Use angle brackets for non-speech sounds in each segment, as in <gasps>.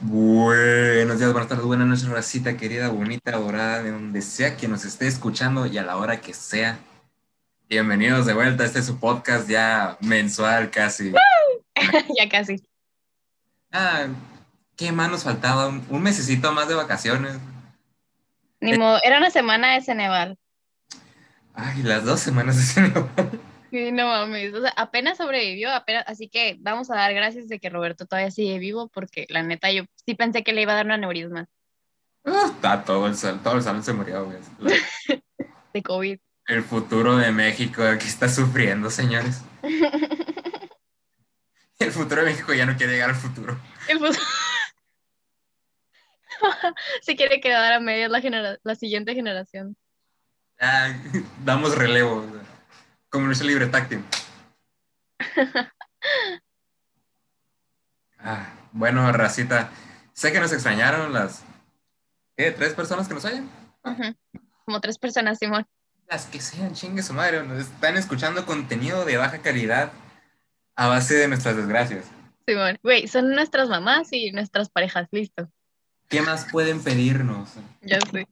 Buenos días, buenas tardes, buenas noches, racita querida, bonita, dorada, de donde sea que nos esté escuchando y a la hora que sea. Bienvenidos de vuelta, este es su podcast ya mensual casi. <laughs> ya casi. Ah, ¿qué más nos faltaba? Un, un mesecito más de vacaciones. Ni modo, era una semana de Ceneval. Ay, las dos semanas de Ceneval. Sí, no mames, o sea, apenas sobrevivió, apenas, así que vamos a dar gracias de que Roberto todavía sigue vivo, porque la neta yo sí pensé que le iba a dar un aneurisma Ah, está todo el sal, todo el salón se murió, güey. La- <laughs> de COVID. El futuro de México aquí está sufriendo, señores. <laughs> El futuro de México ya no quiere llegar al futuro. El fut- <laughs> Si quiere quedar a medias la, la siguiente generación. Ya, damos relevo. o sea, Como lucha libre táctil. <laughs> Ah, bueno, racita. Sé que nos extrañaron las. ¿Qué? ¿Tres personas que nos oyen? Como tres personas, Simón. Las que sean, chingue su madre. Nos están escuchando contenido de baja calidad a base de nuestras desgracias. Simón. Güey, son nuestras mamás y nuestras parejas, listo. ¿Qué más pueden pedirnos? Ya sé.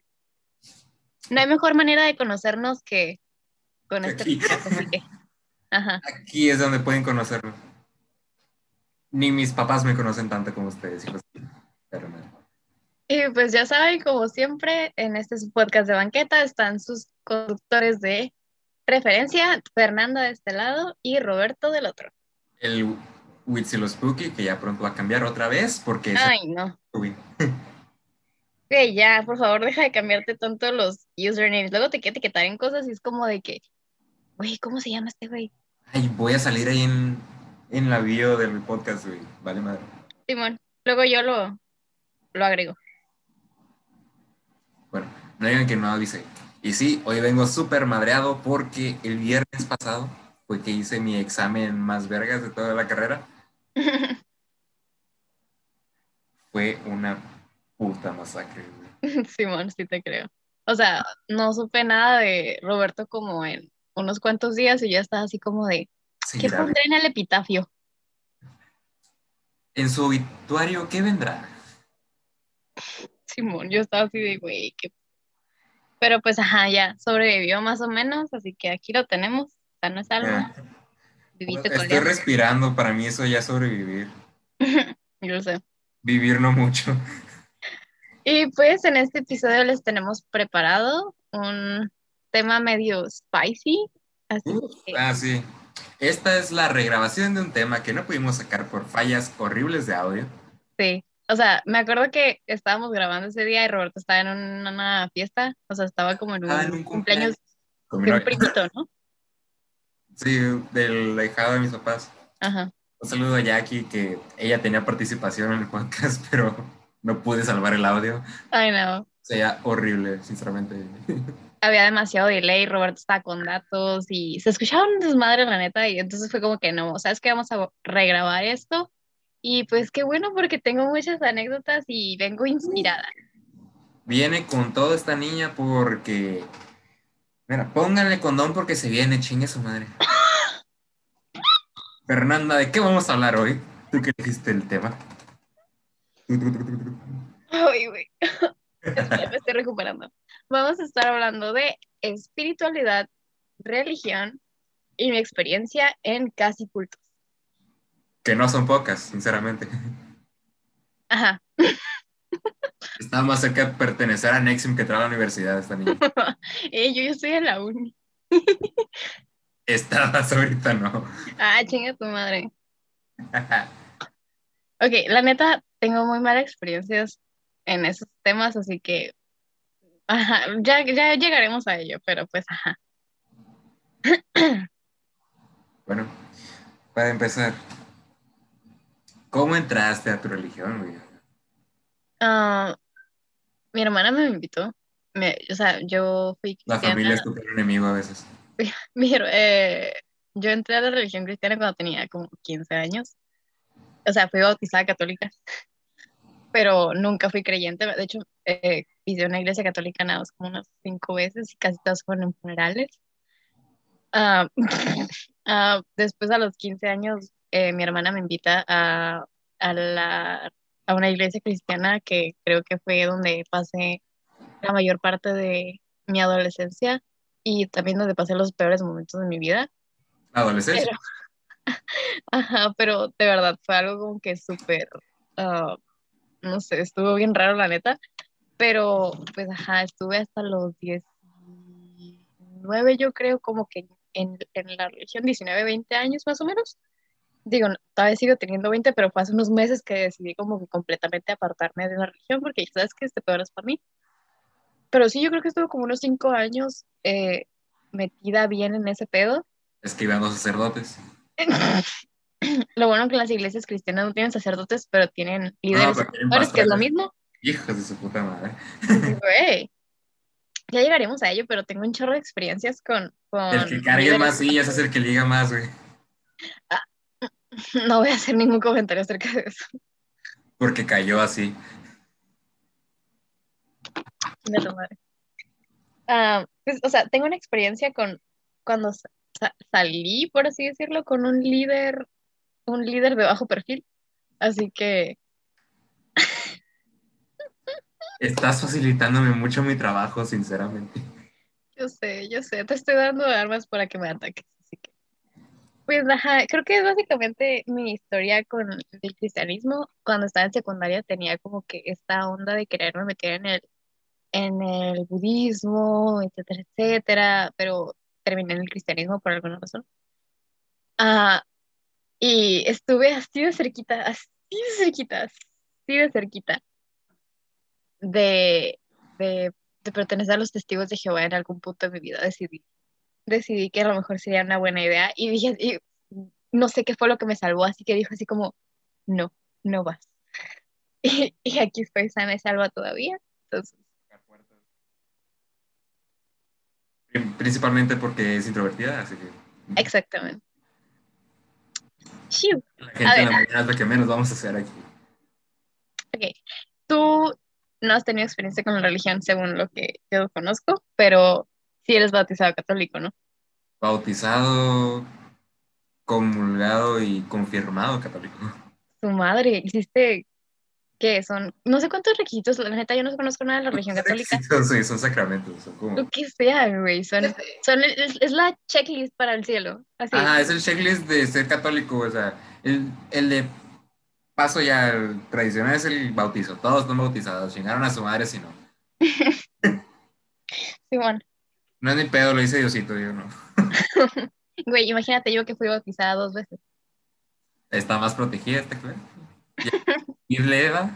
No hay mejor manera de conocernos que con este Aquí. que. Ajá. Aquí es donde pueden conocernos. Ni mis papás me conocen tanto como ustedes, hijos. Pero no. Y pues ya saben, como siempre, en este podcast de banqueta están sus conductores de preferencia, Fernanda de este lado y Roberto del otro. El Witsilo Spooky, que ya pronto va a cambiar otra vez porque Ay, no. Uy, Güey, ya, por favor, deja de cambiarte tanto los usernames. Luego te quiere etiquetar en cosas y es como de que, güey, ¿cómo se llama este güey? Ay, voy a salir ahí en, en la bio del podcast, güey. Vale, madre. Simón. Luego yo lo, lo agrego. Bueno, no digan que no avisé. Y sí, hoy vengo súper madreado porque el viernes pasado fue que hice mi examen más vergas de toda la carrera. <laughs> Fue una puta masacre, güey. <laughs> Simón, sí te creo. O sea, no supe nada de Roberto como en unos cuantos días y ya estaba así como de, Sí, ¿qué pondré en el epitafio? En su obituario, ¿qué vendrá? Simón, yo estaba así de, güey, qué... Pero pues, ajá, ya sobrevivió más o menos, así que aquí lo tenemos, sano es algo, viviste Estoy coleando. respirando, para mí eso ya es sobrevivir. <laughs> Yo lo sé. Vivir no mucho. Y pues en este episodio les tenemos preparado un tema medio spicy, así que Ah, sí. Esta es la regrabación de un tema que no pudimos sacar por fallas horribles de audio. sí. O sea, me acuerdo que estábamos grabando ese día y Roberto estaba en un- una fiesta, o sea, estaba como en un, Estaba en un cumpleaños mi de un primito, ¿no? Sí, del ahijado de mis papás. Ajá. Un saludo a Jackie, que ella tenía participación en el podcast, <laughs> pero no pude salvar el audio. Ay, no. Sería horrible, sinceramente. <laughs> había demasiado delay, Roberto estaba con datos y se escuchaba un desmadre, la neta, y entonces fue como que no, ¿sabes qué? Vamos a regrabar esto. Y pues qué bueno porque tengo muchas anécdotas y vengo inspirada. Viene con toda esta niña porque. Mira, pónganle condón porque se viene, chingue su madre. <laughs> Fernanda, ¿de qué vamos a hablar hoy? Tú que dijiste el tema. Ay, güey. <laughs> Me estoy recuperando. Vamos a estar hablando de espiritualidad, religión y mi experiencia en casi cultos. Que no son pocas, sinceramente. Ajá. <laughs> Está más cerca de pertenecer a Nexium que entrar a la universidad esta niña. <laughs> Eh, yo ya estoy en la uni. <laughs> Estabas ahorita, no. Ah, chinga tu madre. Ok, la neta, tengo muy malas experiencias en esos temas, así que ajá, ya, ya llegaremos a ello, pero pues ajá. Bueno, para empezar, ¿cómo entraste a tu religión, güey? Ah, mi hermana me invitó, me- o sea, yo fui La cristiana, familia es tu peor enemigo a veces. <laughs> mi her- eh, yo entré a la religión cristiana cuando tenía como 15 años, o sea, fui bautizada católica, <laughs> pero nunca fui creyente, de hecho, eh, pisé una iglesia católica nada más como unas cinco veces y casi todas fueron en funerales. Ah, <laughs> ah, después a los 15 años, eh, mi hermana me invita a, a la a una iglesia cristiana que creo que fue donde pasé la mayor parte de mi adolescencia y también donde pasé los peores momentos de mi vida. Adolescencia. Pero, <laughs> ajá, pero de verdad fue algo como que súper, ah, no sé, estuvo bien raro la neta, pero pues ajá, estuve hasta los 19 yo creo como que en, en la religión, 19, 20 años más o menos. Digo, no, todavía sigo teniendo 20, pero fue hace unos meses que decidí como que completamente apartarme de la religión porque sabes que este peor es para mí. Pero sí, yo creo que estuve como unos 5 años eh, metida bien en ese pedo. Esquivando sacerdotes. <laughs> Lo bueno que las iglesias cristianas no tienen sacerdotes, pero tienen No, líderes pero tienen espirituales, que es lo mismo. Hijos de su puta madre. Güey. Ya llegaremos a ello, pero tengo un chorro de experiencias con... con El que cargue más sillas es el que liga más, güey. <laughs> No voy a hacer ningún comentario acerca de eso. Porque cayó así. De tu madre. Ah, pues, o sea, tengo una experiencia con cuando sa- sa- salí, por así decirlo, con un líder, un líder de bajo perfil. Así que, Estás facilitándome mucho mi trabajo, sinceramente. yo sé, yo sé, te estoy dando armas para que me ataques. Así que, pues, ajá, creo que es básicamente mi historia con el cristianismo. Cuando estaba en secundaria tenía como que esta onda de quererme meter en el, en el budismo, etcétera, etcétera, pero terminé en el cristianismo por alguna razón. Ah, y estuve así de cerquita, así de cerquita, así de cerquita de, de, de pertenecer a los testigos de Jehová en algún punto de mi vida. Decidí, decidí que a lo mejor sería una buena idea y dije, y no sé qué fue lo que me salvó, así que dijo así como, no, no vas. <laughs> Y, y aquí estoy sana y salva todavía. Entonces, Prin- Principalmente porque es introvertida, así que exactamente. Shiu. la A gente en ver. la mañana es lo que menos vamos a hacer aquí. Ok, tú no has tenido experiencia con la religión según lo que yo conozco, pero sí eres bautizado católico, ¿no? Bautizado, comulgado y confirmado católico. Tu madre, hiciste, ¿qué son? No sé cuántos requisitos, la neta, yo no conozco nada de la religión católica. Sí, son sacramentos, son como... Lo que sea, güey, son, son es, es la checklist para el cielo, así. Ajá, es el checklist de ser católico, o sea, el, el de paso ya el tradicional es el bautizo. Todos están bautizados, chingaron a su madre si no. <laughs> Simón. No es ni pedo, lo dice Diosito, yo no. <laughs> Güey, imagínate yo que fui bautizada dos veces. Está más protegida esta clase. <laughs> Y le da.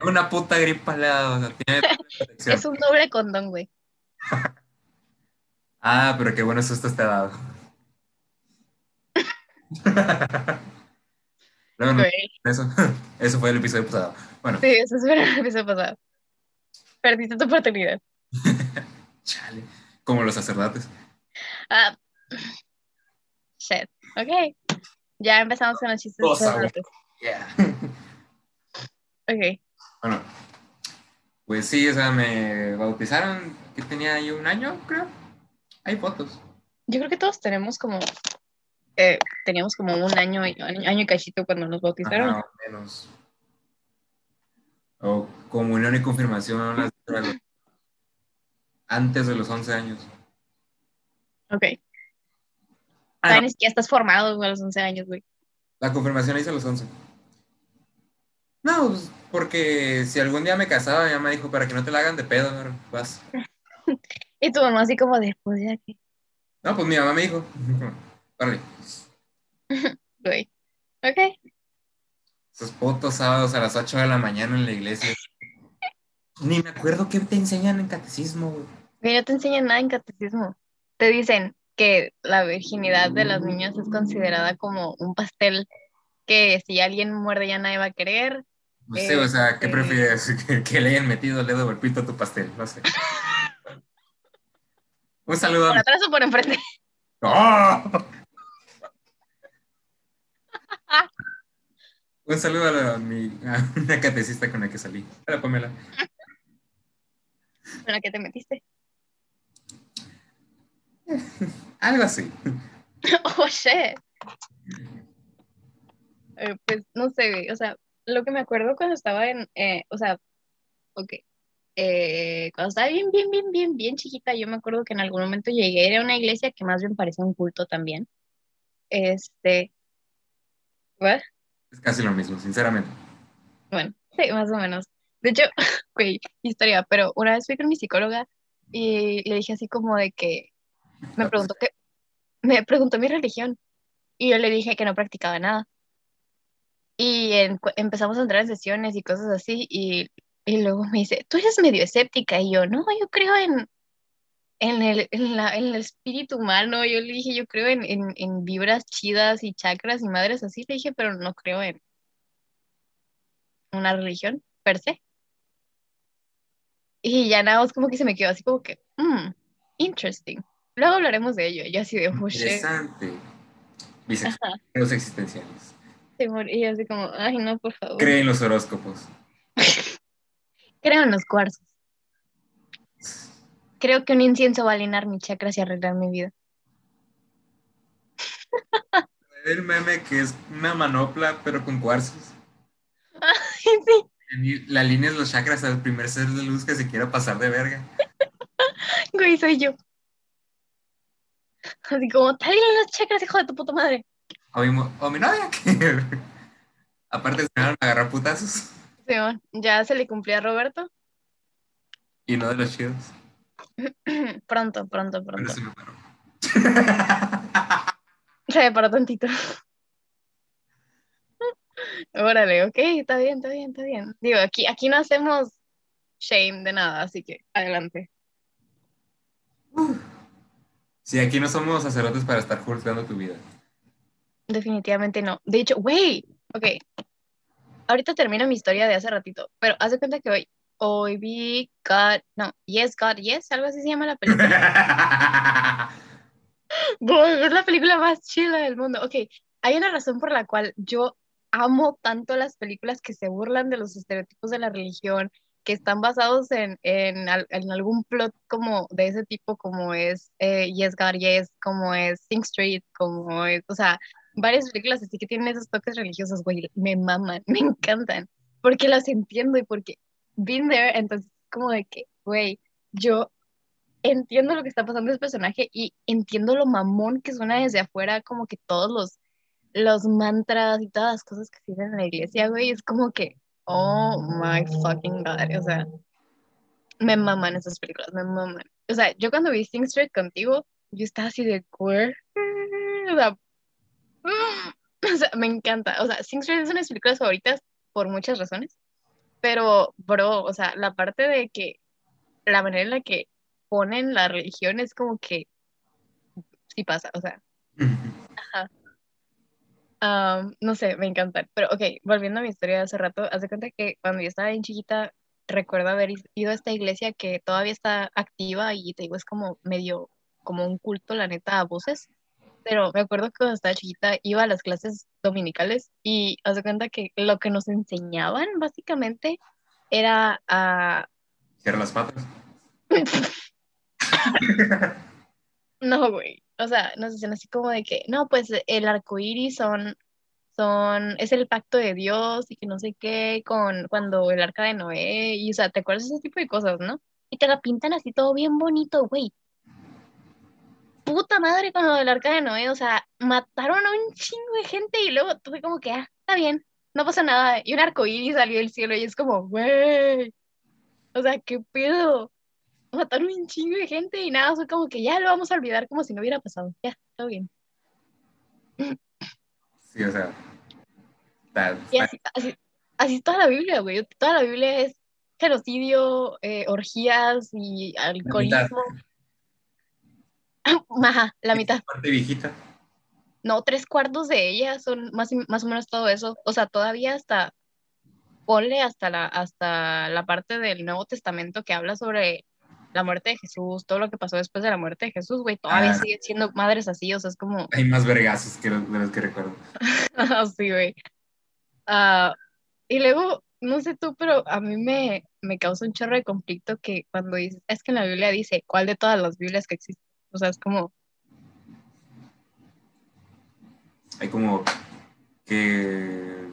Una puta gripa le ha dado, o sea, tiene protección. Es un doble condón, güey. Ah, pero qué bueno susto te ha dado. <laughs> No, eso, <laughs> eso fue el episodio pasado. Bueno, Sí, eso es el episodio pasado. Perdiste tu oportunidad. <laughs> chale. Como los sacerdotes. Ah, shit. Ok. Ya empezamos con los chistes. Sacerdotes. Yeah. Ok. Bueno, pues sí, o sea, me bautizaron, que tenía yo un año, creo. Hay fotos. Yo creo que todos tenemos como. Eh, teníamos como un año, y- año y cachito cuando nos bautizaron. Ajá, menos. O comunión y confirmación las- antes de los 11 años. Ok. Ah, no, ni siquiera estás formado a los 11 años, güey. la confirmación hice a los 11. No, pues, porque si algún día me casaba, mi mamá dijo, para que no te la hagan de pedo, no, vas. <laughs> Y tu mamá así como de, pues ya que, No, pues mi mamá me dijo, <laughs> órale, <laughs> güey. Ok. esos putos sábados a las 8 de la mañana en la iglesia. Ni me acuerdo qué te enseñan en catecismo, güey. No te enseñan nada en catecismo. Te dicen que la virginidad de las niñas es considerada como un pastel que si alguien muerde ya nadie va a querer. No sé, o sea, ¿qué Este- prefieres? <laughs> ¿Que, que le hayan metido el dedo o el pito a tu pastel? No sé. <laughs> Un saludo Por atrás o por enfrente. ¡Oh! Un saludo a, la- a mi, a una catecista con la que salí. Hola, Pamela. ¿En la que te metiste? <laughs> Algo así. <laughs> Oh, shit. Eh, pues no sé, güey, o sea, lo que me acuerdo cuando estaba en, eh, o sea, ok, eh, cuando estaba bien, bien, bien, bien, bien chiquita, yo me acuerdo que en algún momento llegué a ir a una iglesia que más bien parecía un culto también. Este, ¿what? Es casi lo mismo, sinceramente. Bueno, sí, más o menos. De hecho, <laughs> güey, historia, pero una vez fui con mi psicóloga y le dije así como de que me preguntó que me preguntó mi religión y yo le dije que no practicaba nada. Y en- empezamos a entrar en sesiones y cosas así y, y luego me dice, tú eres medio escéptica y yo, no, yo creo en, en el, en la, en el espíritu humano. Yo le dije, yo creo en, en, en vibras chidas y chakras y madres así. Le dije, pero no creo en una religión per se. Y ya nada, más como que se me quedó así como que, mm, interesting. Luego hablaremos de ello. Yo así de, oh. Interesante. Bisexuales existenciales. Y yo así como, ay, no, por favor. Cree en los horóscopos. <laughs> Creo en los cuarzos. <laughs> Creo que un incienso va a alinear mis chakras y arreglar mi vida. El meme que es una manopla, pero con cuarzos. <laughs> sí, La línea es los chakras al primer ser de luz que se quiera pasar de verga. <laughs> güey, soy yo. Así como, te alinean los chakras, hijo de tu puta madre. O mi, o mi novia, que <laughs> aparte se van a agarrar putazos. Simón, ya se le cumplió a Roberto. Y no de los chidos. <clears throat> pronto, pronto, pronto. se me paró. <laughs> Se me paró tantito. <laughs> Órale, ok, está bien, está bien, está bien. Digo, aquí, aquí no hacemos shame de nada, así que adelante. Sí, aquí no somos sacerdotes para estar juzgando tu vida. Definitivamente no. De hecho, güey, ok. Ahorita termino mi historia de hace ratito, pero haz de cuenta que hoy, hoy vi God, no, Yes, God, Yes, algo así se llama la película. <laughs> Boy, es la película más chila del mundo. Ok, hay una razón por la cual yo amo tanto las películas que se burlan de los estereotipos de la religión, que están basados en, en algún plot como de ese tipo, como es eh, Yes, God, Yes, como es Sing Street, como es, o sea, varias películas así que tienen esos toques religiosos, güey, me maman, <laughs> me encantan, porque las entiendo y porque been there, entonces como de que, güey, yo entiendo lo que está pasando ese personaje y entiendo lo mamón que suena desde afuera, como que todos los, los mantras y todas las cosas que se dicen en la iglesia, güey, es como que, oh my fucking god, o sea, me maman esas películas, me maman. O sea, yo cuando vi Sing Street contigo, yo estaba así de, "Güey", o sea, <laughs> o me encanta, o sea, Sing Street es una de mis películas favoritas por muchas razones, pero, bro, o sea, la parte de que la manera en la que ponen la religión es como que sí pasa, o sea, am, no sé, me encanta. Pero ok, volviendo a mi historia de hace rato, haz de cuenta que cuando yo estaba bien chiquita, recuerdo haber ido a esta iglesia que todavía está activa y te digo, es como medio, como un culto, la neta, a voces. Pero me acuerdo que cuando estaba chiquita iba a las clases dominicales y haz de cuenta que lo que nos enseñaban básicamente era a Cierra las patas. <laughs> No, güey. O sea, nos dicen así como de que, no, pues el arco iris son, son, es el pacto de Dios y que no sé qué, con cuando el arca de Noé, y o sea, ¿te acuerdas de ese tipo de cosas, no? Y te la pintan así todo bien bonito, güey. Puta madre con lo del arca de Noé, o sea, mataron a un chingo de gente y luego tuve como que, ah, está bien, no pasa nada. Y un arco iris salió del cielo y es como, güey. O sea, ¿qué pedo? mataron un chingo de gente y nada, fue como que ya lo vamos a olvidar como si no hubiera pasado. Ya, todo bien. Sí, o sea. está- Y así, así, así es toda la Biblia, güey. Toda la Biblia es genocidio, eh, orgías y alcoholismo. <laughs> Ajá, la mitad. parte viejita. No, tres cuartos de ella son más, más o menos todo eso. O sea, todavía hasta, ponle hasta la, hasta la parte del Nuevo Testamento que habla sobre la muerte de Jesús, todo lo que pasó después de la muerte de Jesús, güey, todavía Ah. siguen siendo madres así, o sea, es como... Hay más vergazos que los, de los que recuerdo. <laughs> Sí, güey. Ah, y luego, no sé tú, pero a mí me, me causa un chorro de conflicto que cuando dices, es que en la Biblia dice, ¿cuál de todas las Biblias que existen? O sea, es como, Hay como que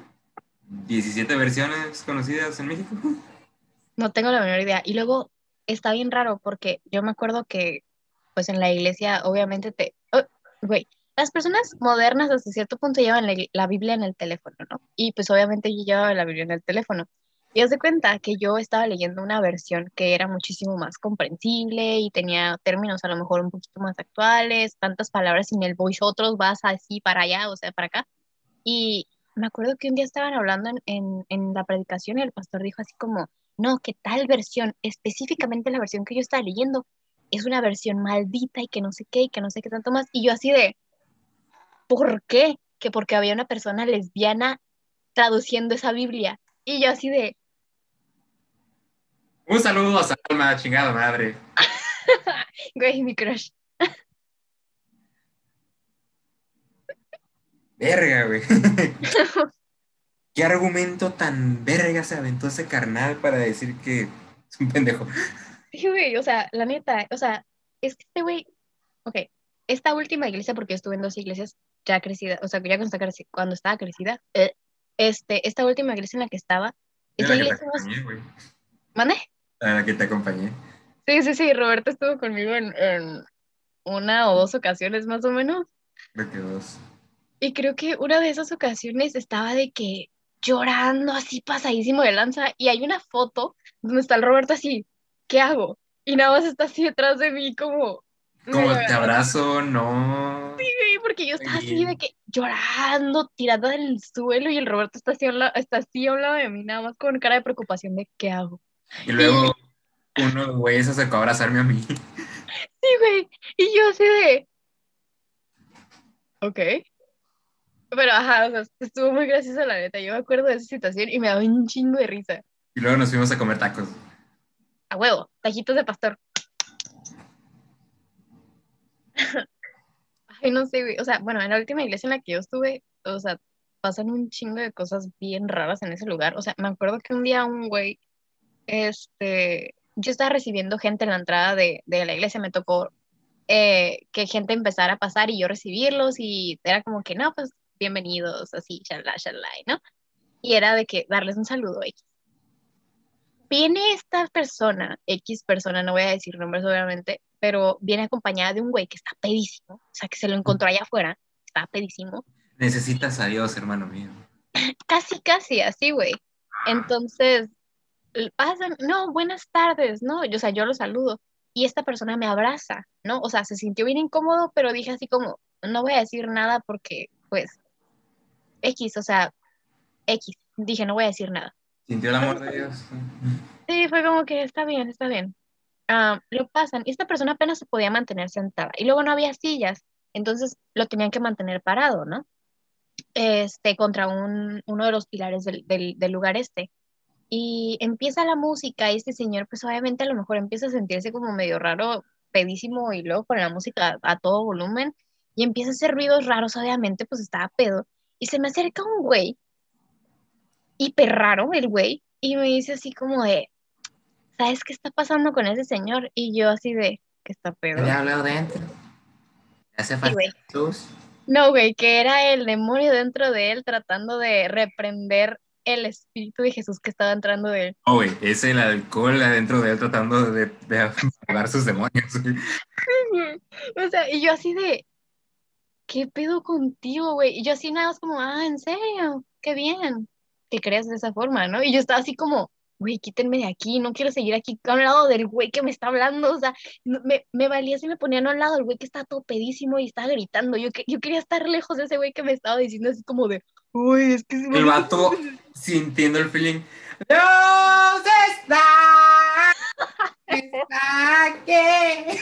17 versiones conocidas en México. No tengo la menor idea. Y luego está bien raro porque yo me acuerdo que, pues en la iglesia, obviamente te. oh, Güey, las personas modernas hasta cierto punto llevan la, la Biblia en el teléfono, ¿no? Y pues obviamente yo llevaba la Biblia en el teléfono. Y haz cuenta que yo estaba leyendo una versión que era muchísimo más comprensible y tenía términos a lo mejor un poquito más actuales, tantas palabras sin el voice otros vas así para allá, o sea, para acá. Y me acuerdo que un día estaban hablando en, en, en la predicación y el pastor dijo así como, no, que tal versión, específicamente la versión que yo estaba leyendo, es una versión maldita y que no sé qué y que no sé qué tanto más. Y yo así de, ¿por qué? Que porque había una persona lesbiana traduciendo esa Biblia. Y yo así de, Un saludo a Salma, chingada madre. <laughs> güey, mi crush. Verga, güey. <laughs> ¿Qué argumento tan verga se aventó ese carnal para decir que es un pendejo? Sí, güey, o sea, la neta, o sea, es que este güey, ok, esta última iglesia, porque estuve en dos iglesias ya crecida, o sea, ya cuando, estaba crecida, eh, este, esta última iglesia en la que estaba, es Era la la que te iglesia. ¿Mande? A la que te acompañé. Sí, sí, sí, Roberto estuvo conmigo en, en una o dos ocasiones más o menos, Creo que dos. y creo que una de esas ocasiones estaba de que llorando así pasadísimo de lanza, y hay una foto donde está el Roberto así, ¿qué hago? Y nada más está así detrás de mí como... Como te abrazo, no. Sí, porque yo estaba así de que llorando, tirada en el suelo y el Roberto está así, a un la- está así a un lado de mí, nada más con cara de preocupación de qué hago. Y luego uno, güey, se acercó a abrazarme a mí. <laughs> Sí, güey. Y yo así de. Ok. Pero ajá, o sea, estuvo muy graciosa la neta. Yo me acuerdo de esa situación y me daba un chingo de risa. Y luego nos fuimos a comer tacos. A huevo, tajitos de pastor. <laughs> Ay, no sé, güey. O sea, bueno, en la última iglesia en la que yo estuve, o sea, pasan un chingo de cosas bien raras en ese lugar. O sea, me acuerdo que un día un güey, este, yo estaba recibiendo gente en la entrada de, de la iglesia, me tocó eh, que gente empezara a pasar y yo recibirlos y era como que, no, pues bienvenidos, así, shalala, shalala, ¿no? Y era de que darles un saludo X. Viene esta persona, X persona, no voy a decir nombres obviamente, pero viene acompañada de un güey que está pedísimo, o sea, que se lo encontró allá afuera, está pedísimo, Necesitas a Dios, hermano mío. <laughs> casi, casi así, güey. Entonces, pasan, no, buenas tardes, ¿no? Yo, o sea, yo lo saludo y esta persona me abraza, ¿no? O sea, se sintió bien incómodo, pero dije así como, no voy a decir nada porque, pues, X, o sea, X, dije, no voy a decir nada. ¿Sintió el amor de Dios? Sí, fue como que está bien, está bien. Ah, lo pasan y esta persona apenas se podía mantener sentada y luego no había sillas, entonces lo tenían que mantener parado, ¿no? Este, contra un, uno de los pilares del, del, del lugar este. Y empieza la música y este señor, pues obviamente a lo mejor empieza a sentirse como medio raro, pedísimo y luego con la música a, a todo volumen y empieza a hacer ruidos raros, obviamente, pues estaba pedo. Y se me acerca un güey, hiper raro el güey, y me dice así como de, ¿sabes qué está pasando con ese señor? Y yo así de, ¿qué está pedo? Le habló dentro. Hace falta güey. Jesús. No, güey, que era el demonio dentro de él tratando de reprender el espíritu de Jesús que estaba entrando de él. Oh, güey, es el alcohol adentro de él tratando de, de apagar sus demonios. O sea, y yo así de, ¿qué pedo contigo, güey? Y yo así nada más como, ah, ¿en serio? Qué bien que creas de esa forma, ¿no? Y yo estaba así como, güey, quítenme de aquí, no quiero seguir aquí a un lado del güey que me está hablando, o sea, me, me valía si me ponían a un lado del güey que estaba todo pedísimo y estaba gritando, yo, yo quería estar lejos de ese güey que me estaba diciendo así como de, uy, es que se me El vato sintiendo el feeling. ¡Dios está! <laughs> ¡Está aquí!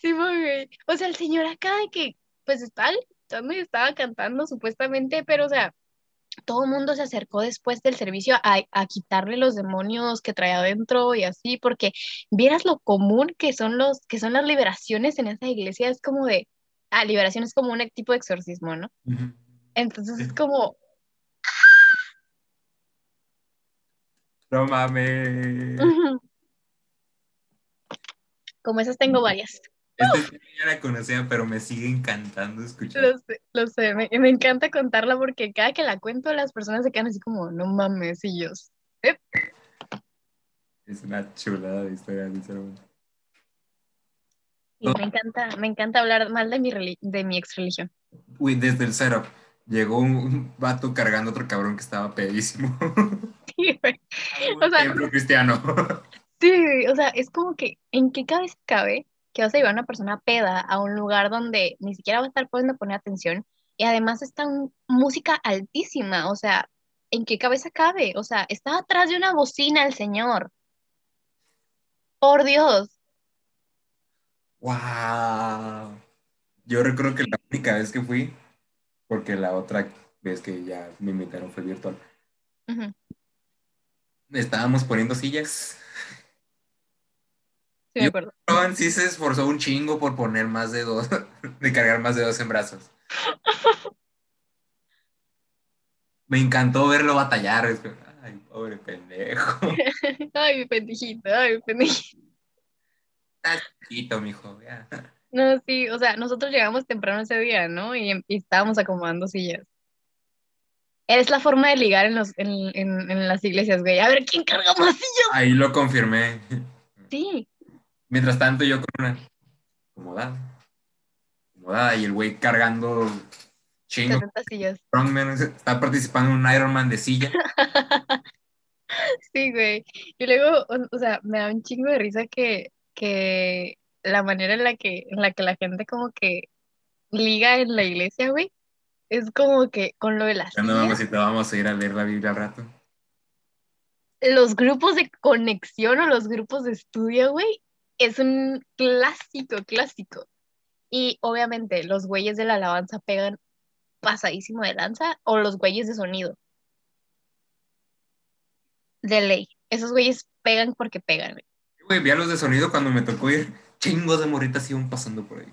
Sí, güey. O sea, el señor acá de que, pues estaba gritando y estaba cantando supuestamente, pero o sea, todo el mundo se acercó después del servicio a, a quitarle los demonios que traía adentro y así, porque vieras lo común que son los, que son las liberaciones en esa iglesia, es como de, ah, liberación es como un tipo de exorcismo, ¿no? Entonces es como, No mames. como esas tengo varias. Este ya la conocía, pero me sigue encantando escuchar. Lo sé, lo sé. Me, me encanta contarla porque cada que la cuento, las personas se quedan así como, no mames, y yo. "Eh". Es una chulada de historia, sinceramente. Y me encanta, me encanta hablar mal de mi, de mi ex religión. Uy, desde el setup llegó un, vato cargando a otro cabrón que estaba pedísimo. <laughs> Sí, güey. O sea- templo cristiano. <laughs> Sí, o sea, es como que, ¿en qué cabeza cabe que vas a llevar a una persona peda a un lugar donde ni siquiera va a estar pudiendo poner atención y además está un- música altísima? O sea, ¿en qué cabeza cabe? O sea, está atrás de una bocina el señor. Por Dios. ¡Wow! Yo recuerdo que la única vez que fui, porque la otra vez que ya me invitaron fue virtual, estábamos poniendo sillas. Sí, me acuerdo. Sí se esforzó un chingo por poner más de dos, <laughs> de cargar más de dos en brazos. <laughs> Me encantó verlo batallar. Ay, pobre pendejo. <laughs> Ay, mi pendejito, ay, mi pendejito. Estás chiquito, mijo. ya. No, sí, o sea, nosotros llegamos temprano ese día, ¿no? Y, em- y estábamos acomodando sillas. Es la forma de ligar en, los, en, en, en las iglesias, güey. A ver, ¿quién carga más sillas? Ahí lo confirmé. Sí, Mientras tanto, yo con una acomodada. Acomodada y el güey cargando chingo. 70 sillas. Está participando en un Ironman de silla. <laughs> Sí, güey. Y luego, o, o sea, me da un chingo de risa que, que la manera en la que, en la que la gente como que liga en la iglesia, güey, es como que con lo de las sillas, mamacita, vamos a ir a leer la Biblia al rato. los grupos de conexión o los grupos de estudio, güey, es un clásico, clásico. Y obviamente los güeyes de la alabanza pegan pasadísimo de lanza o los güeyes de sonido. De ley. Esos güeyes pegan porque pegan, güey. Güey, vi a los de sonido cuando me tocó ir. Chingos de morritas iban pasando por ahí.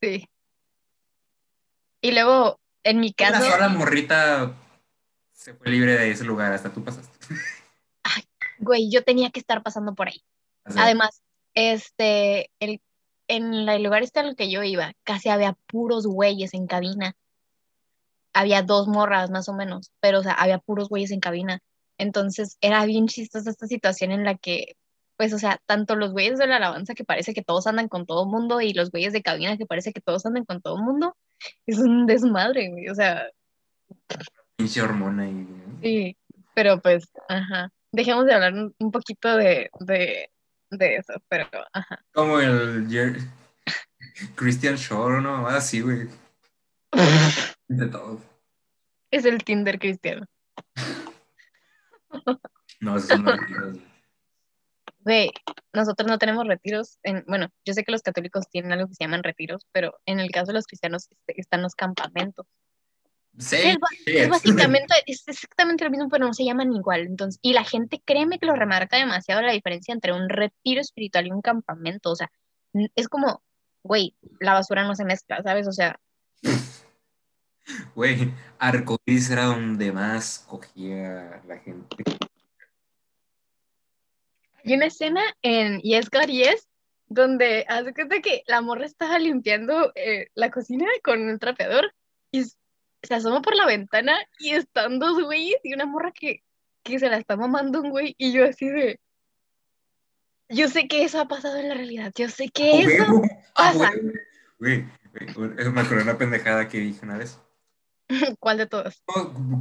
Sí. Y luego, en mi Una caso, sola morrita se fue libre de ese lugar, hasta tú pasaste. <laughs> güey, yo tenía que estar pasando por ahí. Además, este, el, en el lugar este al que yo iba, casi había puros güeyes en cabina. Había dos morras más o menos, pero o sea, había puros güeyes en cabina. Entonces era bien chistosa esta situación en la que, pues, o sea, tanto los güeyes de la alabanza que parece que todos andan con todo mundo y los güeyes de cabina que parece que todos andan con todo mundo, es un desmadre, güey. O sea, pinche hormona y. Sí, pero pues, ajá. Dejemos de hablar un, poquito de, de, de eso, pero ajá. Como el Jer- Christian Shore, ¿no? Así, güey. De todo. Es el Tinder cristiano. <laughs> No, son los retiros, <laughs> güey. Nosotros no tenemos retiros. En, bueno, yo sé que los católicos tienen algo que se llaman retiros, pero en el caso de los cristianos este, están los campamentos. Sí, Es, ba- sí, es básicamente, es exactamente lo mismo, pero no se llaman igual. Entonces, y la gente, créeme que lo remarca demasiado la diferencia entre un retiro espiritual y un campamento. O sea, es como, güey, la basura no se mezcla, ¿sabes? O sea, <laughs> Güey, Arcoiris era donde más cogía la gente. Hay una escena en Yes God Yes donde hace cuenta que la morra estaba limpiando eh, la cocina con un trapeador y se asoma por la ventana y están dos güeyes y una morra que, que se la está mamando un güey y yo así de... Yo sé que eso ha pasado en la realidad, yo sé que eso... ¡A huevo! ¡A pasa. Güey, güey, me acordé de una pendejada que dije una vez. <laughs> ¿Cuál de todos?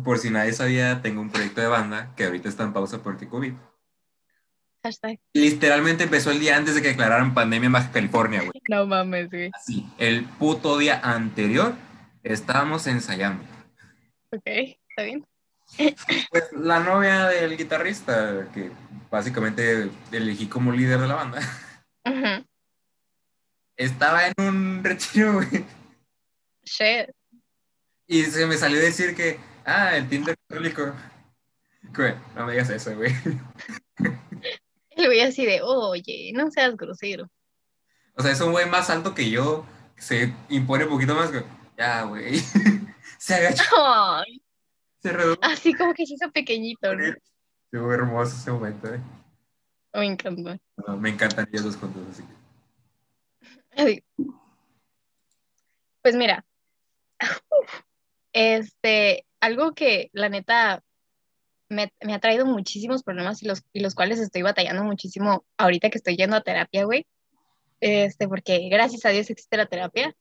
Por si nadie sabía, tengo un proyecto de banda que ahorita está en pausa porque COVID. Hashtag. Literalmente empezó el día antes de que declararan pandemia en Baja California, güey. No mames, güey. Así, el puto día anterior estábamos ensayando. Ok, está bien. Pues la novia del guitarrista, que básicamente elegí como líder de la banda, estaba en un retiro, güey. Shit. Y se me salió a decir que, ah, el Tinder católico. Güey, no me digas eso, güey. El güey así de, oye, no seas grosero. O sea, es un güey más alto que yo, se impone un poquito más. Ya, güey. <laughs> Se agachó, Ay, se redujo. así como que se hizo pequeñito, ¿no? Estuvo hermoso ese momento, eh. Me encantó. No, me encantan ellos dos juntos, así que. Pues mira, <laughs> este, algo que la neta me, me ha traído muchísimos problemas y los, y los cuales estoy batallando muchísimo ahorita que estoy yendo a terapia, güey. Este, porque gracias a Dios existe la terapia.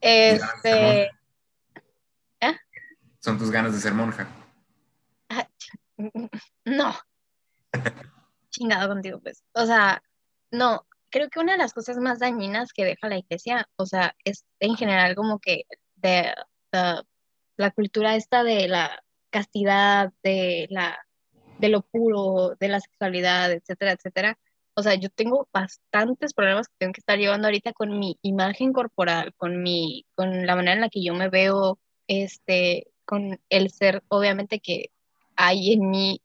Este, ¿eh? Son tus ganas de ser monja. Ah, no. <laughs> Chingado contigo, pues. O sea, no, creo que una de las cosas más dañinas que deja la iglesia, o sea, es en general como que de, la cultura esta de la castidad, de la de lo puro, de la sexualidad, etcétera, etcétera. O sea, yo tengo bastantes problemas que tengo que estar llevando ahorita con mi imagen corporal, con mi, con la manera en la que yo me veo, este, con el ser, obviamente que hay en mí,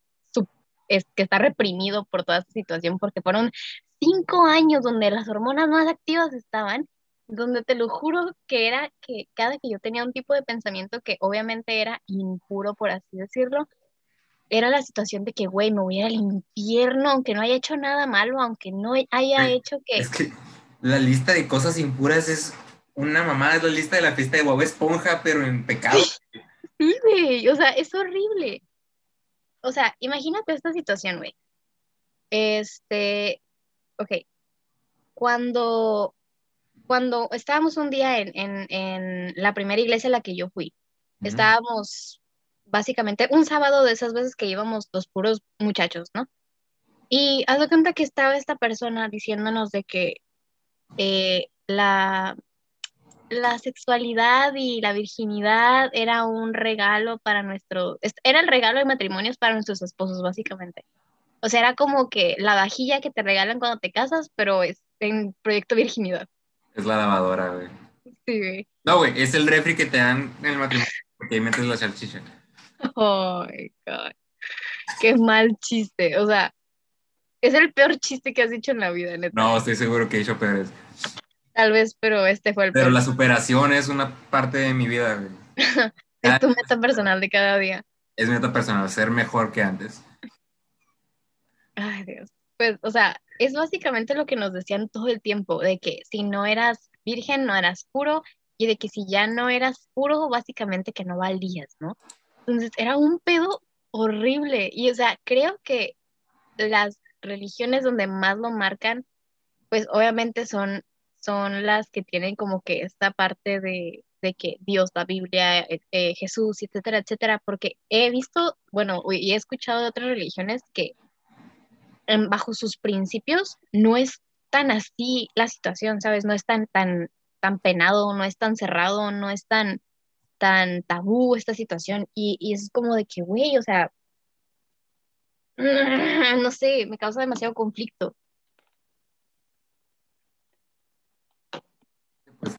es, que está reprimido por toda esta situación, porque fueron cinco años donde las hormonas más activas estaban, donde te lo juro que era que cada que yo tenía un tipo de pensamiento que obviamente era impuro, por así decirlo, era la situación de que, güey, me voy al infierno, aunque no haya hecho nada malo, aunque no haya hecho que... Es que la lista de cosas impuras es una mamada, es la lista de la fiesta de Bob Esponja, pero en pecado. <laughs> Sí, güey, o sea, es horrible. O sea, imagínate esta situación, güey. Este, ok, cuando, cuando estábamos un día en, en, la primera iglesia a la que yo fui, estábamos básicamente un sábado de esas veces que íbamos los puros muchachos, ¿no? Y haz de cuenta que estaba esta persona diciéndonos de que eh, la, la sexualidad y la virginidad era un regalo para nuestro, era el regalo de matrimonios para nuestros esposos, básicamente. O sea, era como que la vajilla que te regalan cuando te casas, pero es en proyecto virginidad. Es la lavadora, güey. Sí, güey. No, güey, es el refri que te dan en el matrimonio porque ahí metes la salchicha. Oh my God. Qué mal chiste. O sea, es el peor chiste que has dicho en la vida, neta. No, estoy seguro que he dicho peores. Tal vez, pero este fue el Pero la superación es una parte de mi vida, güey. <laughs> es tu meta personal de cada día. Es meta personal, ser mejor que antes. Ay, Dios. Pues, o sea, es básicamente lo que nos decían todo el tiempo, de que si no eras virgen, no eras puro, y de que si ya no eras puro, básicamente que no valías, ¿no? Entonces, era un pedo horrible. Y, o sea, creo que las religiones donde más lo marcan, pues obviamente son, son las que tienen como que esta parte de, de que Dios, la Biblia, eh, eh, Jesús, etcétera, etcétera, porque he visto, bueno, y he escuchado de otras religiones que bajo sus principios, no es tan así la situación, ¿sabes? No es tan, tan, tan penado, no es tan cerrado, no es tan, tan tabú esta situación. Y, y es como de que, güey, o sea, <laughs> no sé, me causa demasiado conflicto. Pues,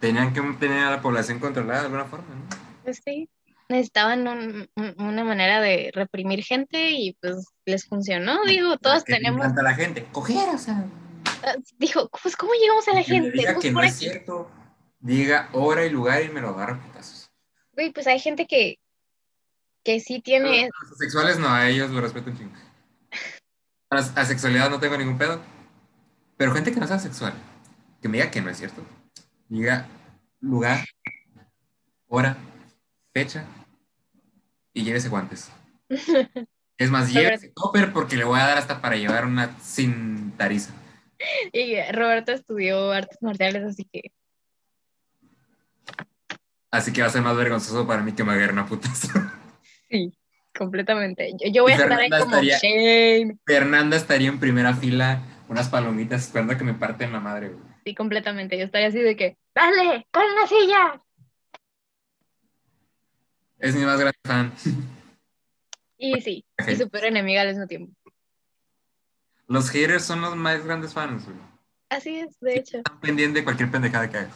tenían que tener a la población controlada de alguna forma, ¿no? Pues sí necesitaban una manera de reprimir gente y pues les funcionó, digo, todos tenemos... a la gente? Coger, o sea... Ah, dijo, pues ¿cómo llegamos a la gente? diga pues, que no es cierto, diga hora y lugar y me lo agarro putazos. Güey, pues hay gente que, que sí tiene... los asexuales no, a ellos lo respeto un chingo. A la asexualidad no tengo ningún pedo, pero gente que no sea sexual, que me diga que no es cierto, diga lugar, hora, fecha y llévese guantes. <laughs> Es más, llévese topper porque le voy a dar hasta para llevar una sin tariza. <laughs> Y Roberto estudió artes marciales, así que. Así que va a ser más vergonzoso para mí que me agarre una putazo. <laughs> Sí, completamente. Yo, voy a estar ahí como Shane. Fernanda estaría en primera fila, unas palomitas, esperando que me parten la madre, güey. Sí, completamente. Yo estaría así de que, ¡dale! ¡Con la silla! Es mi más grande fan. Y sí, y super enemiga al mismo tiempo. Los haters son los más grandes fans, güey. Así es, de hecho. Están pendientes de cualquier pendejada que hagas.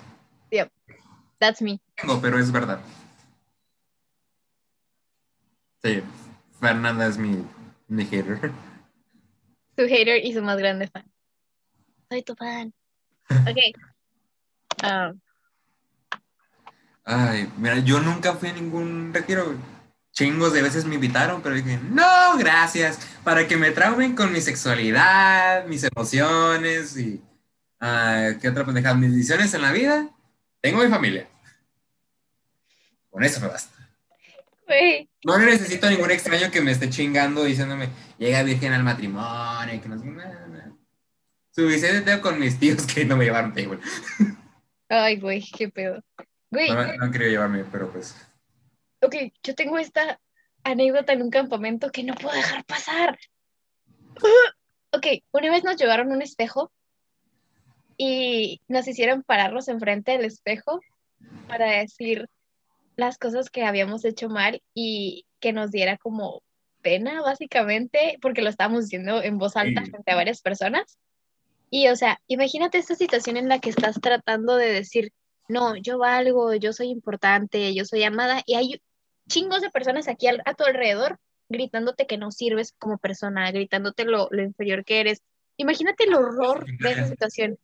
Yep, that's me. Tengo, pero es verdad. Sí, Fernanda es mi, mi hater. Su hater y su más grande fan. Soy tu fan. <laughs> Ok. Um, Ay, mira, yo nunca fui a ningún retiro, Chingos de veces me invitaron, pero dije, no, gracias, para que me traumen con mi sexualidad, mis emociones y Ah, ¿Qué otra pendejada? Mis decisiones en la vida. Tengo mi familia. Con eso me basta. Güey, No necesito ningún extraño que me esté chingando diciéndome, llega virgen al matrimonio, y que no sé, nada. Suficiente tengo con mis tíos que no me llevaron table. ay, güey, qué pedo. Güey, No, no han querido llevarme, pero pues. ok, yo tengo esta anécdota en un campamento que no puedo dejar pasar. <gasps> Ok, una vez nos llevaron un espejo y nos hicieron pararnos enfrente del espejo para decir las cosas que habíamos hecho mal y que nos diera como pena, básicamente, porque lo estábamos diciendo en voz alta Sí. frente a varias personas. Y, o sea, imagínate esta situación en la que estás tratando de decir, no, yo valgo, yo soy importante, yo soy amada, y hay chingos de personas aquí a tu alrededor gritándote que no sirves como persona, gritándote lo, lo inferior que eres. Imagínate el horror de esa situación.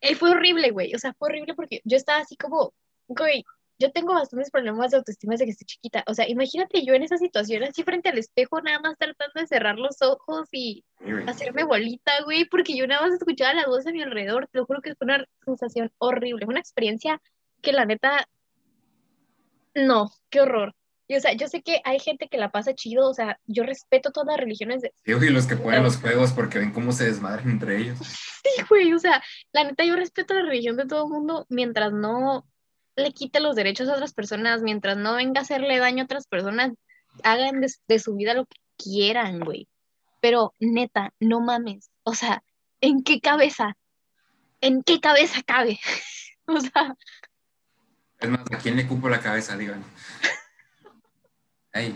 Eh, fue horrible, güey. O sea, fue horrible porque yo estaba así como, güey, yo tengo bastantes problemas de autoestima desde que estoy chiquita. O sea, imagínate yo en esa situación, así frente al espejo, nada más tratando de cerrar los ojos y hacerme bolita, güey, porque yo nada más escuchaba las voces a mi alrededor. Te lo juro que fue una sensación horrible, una experiencia que la neta, no, qué horror. Y o sea, yo sé que hay gente que la pasa chido, o sea, yo respeto todas las religiones de, Sí, güey, los que ponen los juegos porque ven cómo se desmadran entre ellos. <laughs> Sí, güey, o sea, la neta yo respeto la religión de todo el mundo mientras no le quite los derechos a otras personas, mientras no venga a hacerle daño a otras personas, hagan de, de su vida lo que quieran, güey. Pero neta, no mames, o sea, ¿en qué cabeza? ¿En qué cabeza cabe? <laughs> O sea, Es más, ¿a quién le cupo la cabeza? Digan. <laughs> Ay,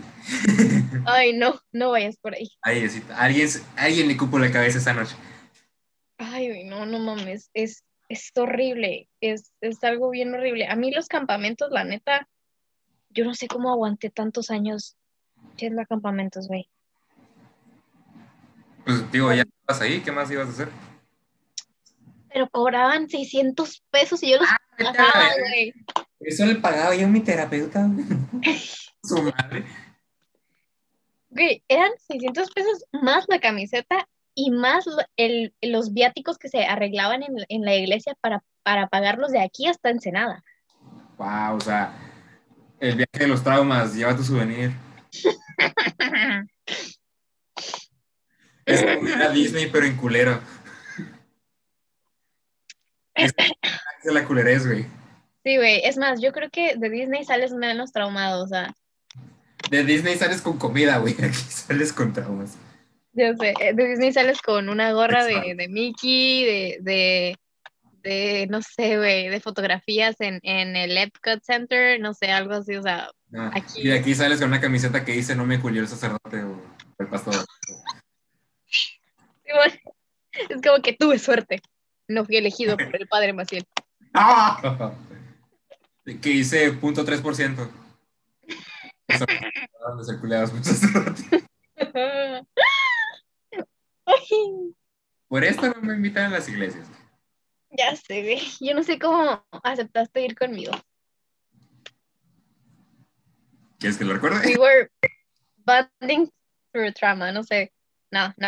ay, no, no vayas por ahí. ay, sí, alguien, alguien le cupo la cabeza esa noche. Ay, no, no mames, es, es horrible, es, es algo bien horrible. A mí los campamentos, la neta, yo no sé cómo aguanté tantos años yendo a campamentos, güey. Pues digo, ya estabas ahí, ¿qué más ibas a hacer? Pero cobraban 600 pesos y yo los vete a la pagaba, güey. Eso le pagaba yo a mi terapeuta. <laughs> Su madre. Güey, eran 600 pesos más la camiseta y más el, los viáticos que se arreglaban en, en la iglesia para, para pagarlos de aquí hasta Ensenada. Wow, o sea, el viaje de los traumas, lleva tu souvenir. Es como ir a Disney, pero en culero. Es la culerez, güey. Sí, güey, es más, yo creo que de Disney sales menos traumado, o sea, De Disney sales con comida, güey. <laughs> Aquí sales con traumas. Yo sé, eh, de Disney sales con una gorra de, de Mickey, de, de, de, no sé, güey, de fotografías en, en el Epcot Center, no sé, algo así, o sea, Ah, Aquí. Y de aquí sales con una camiseta que dice no me culió el sacerdote o el pastor. sí, bueno, es como que tuve suerte, no fui elegido por el padre Maciel. <laughs> ¡Ah! Que dice punto 3%. O sea, ¿dónde se culeabas un sacerdote? <laughs> Por esto no me invitan a las iglesias. Ya sé, güey. Yo no sé cómo aceptaste ir conmigo. ¿Quieres que lo recuerde? We were bonding through trauma, no sé. No, no,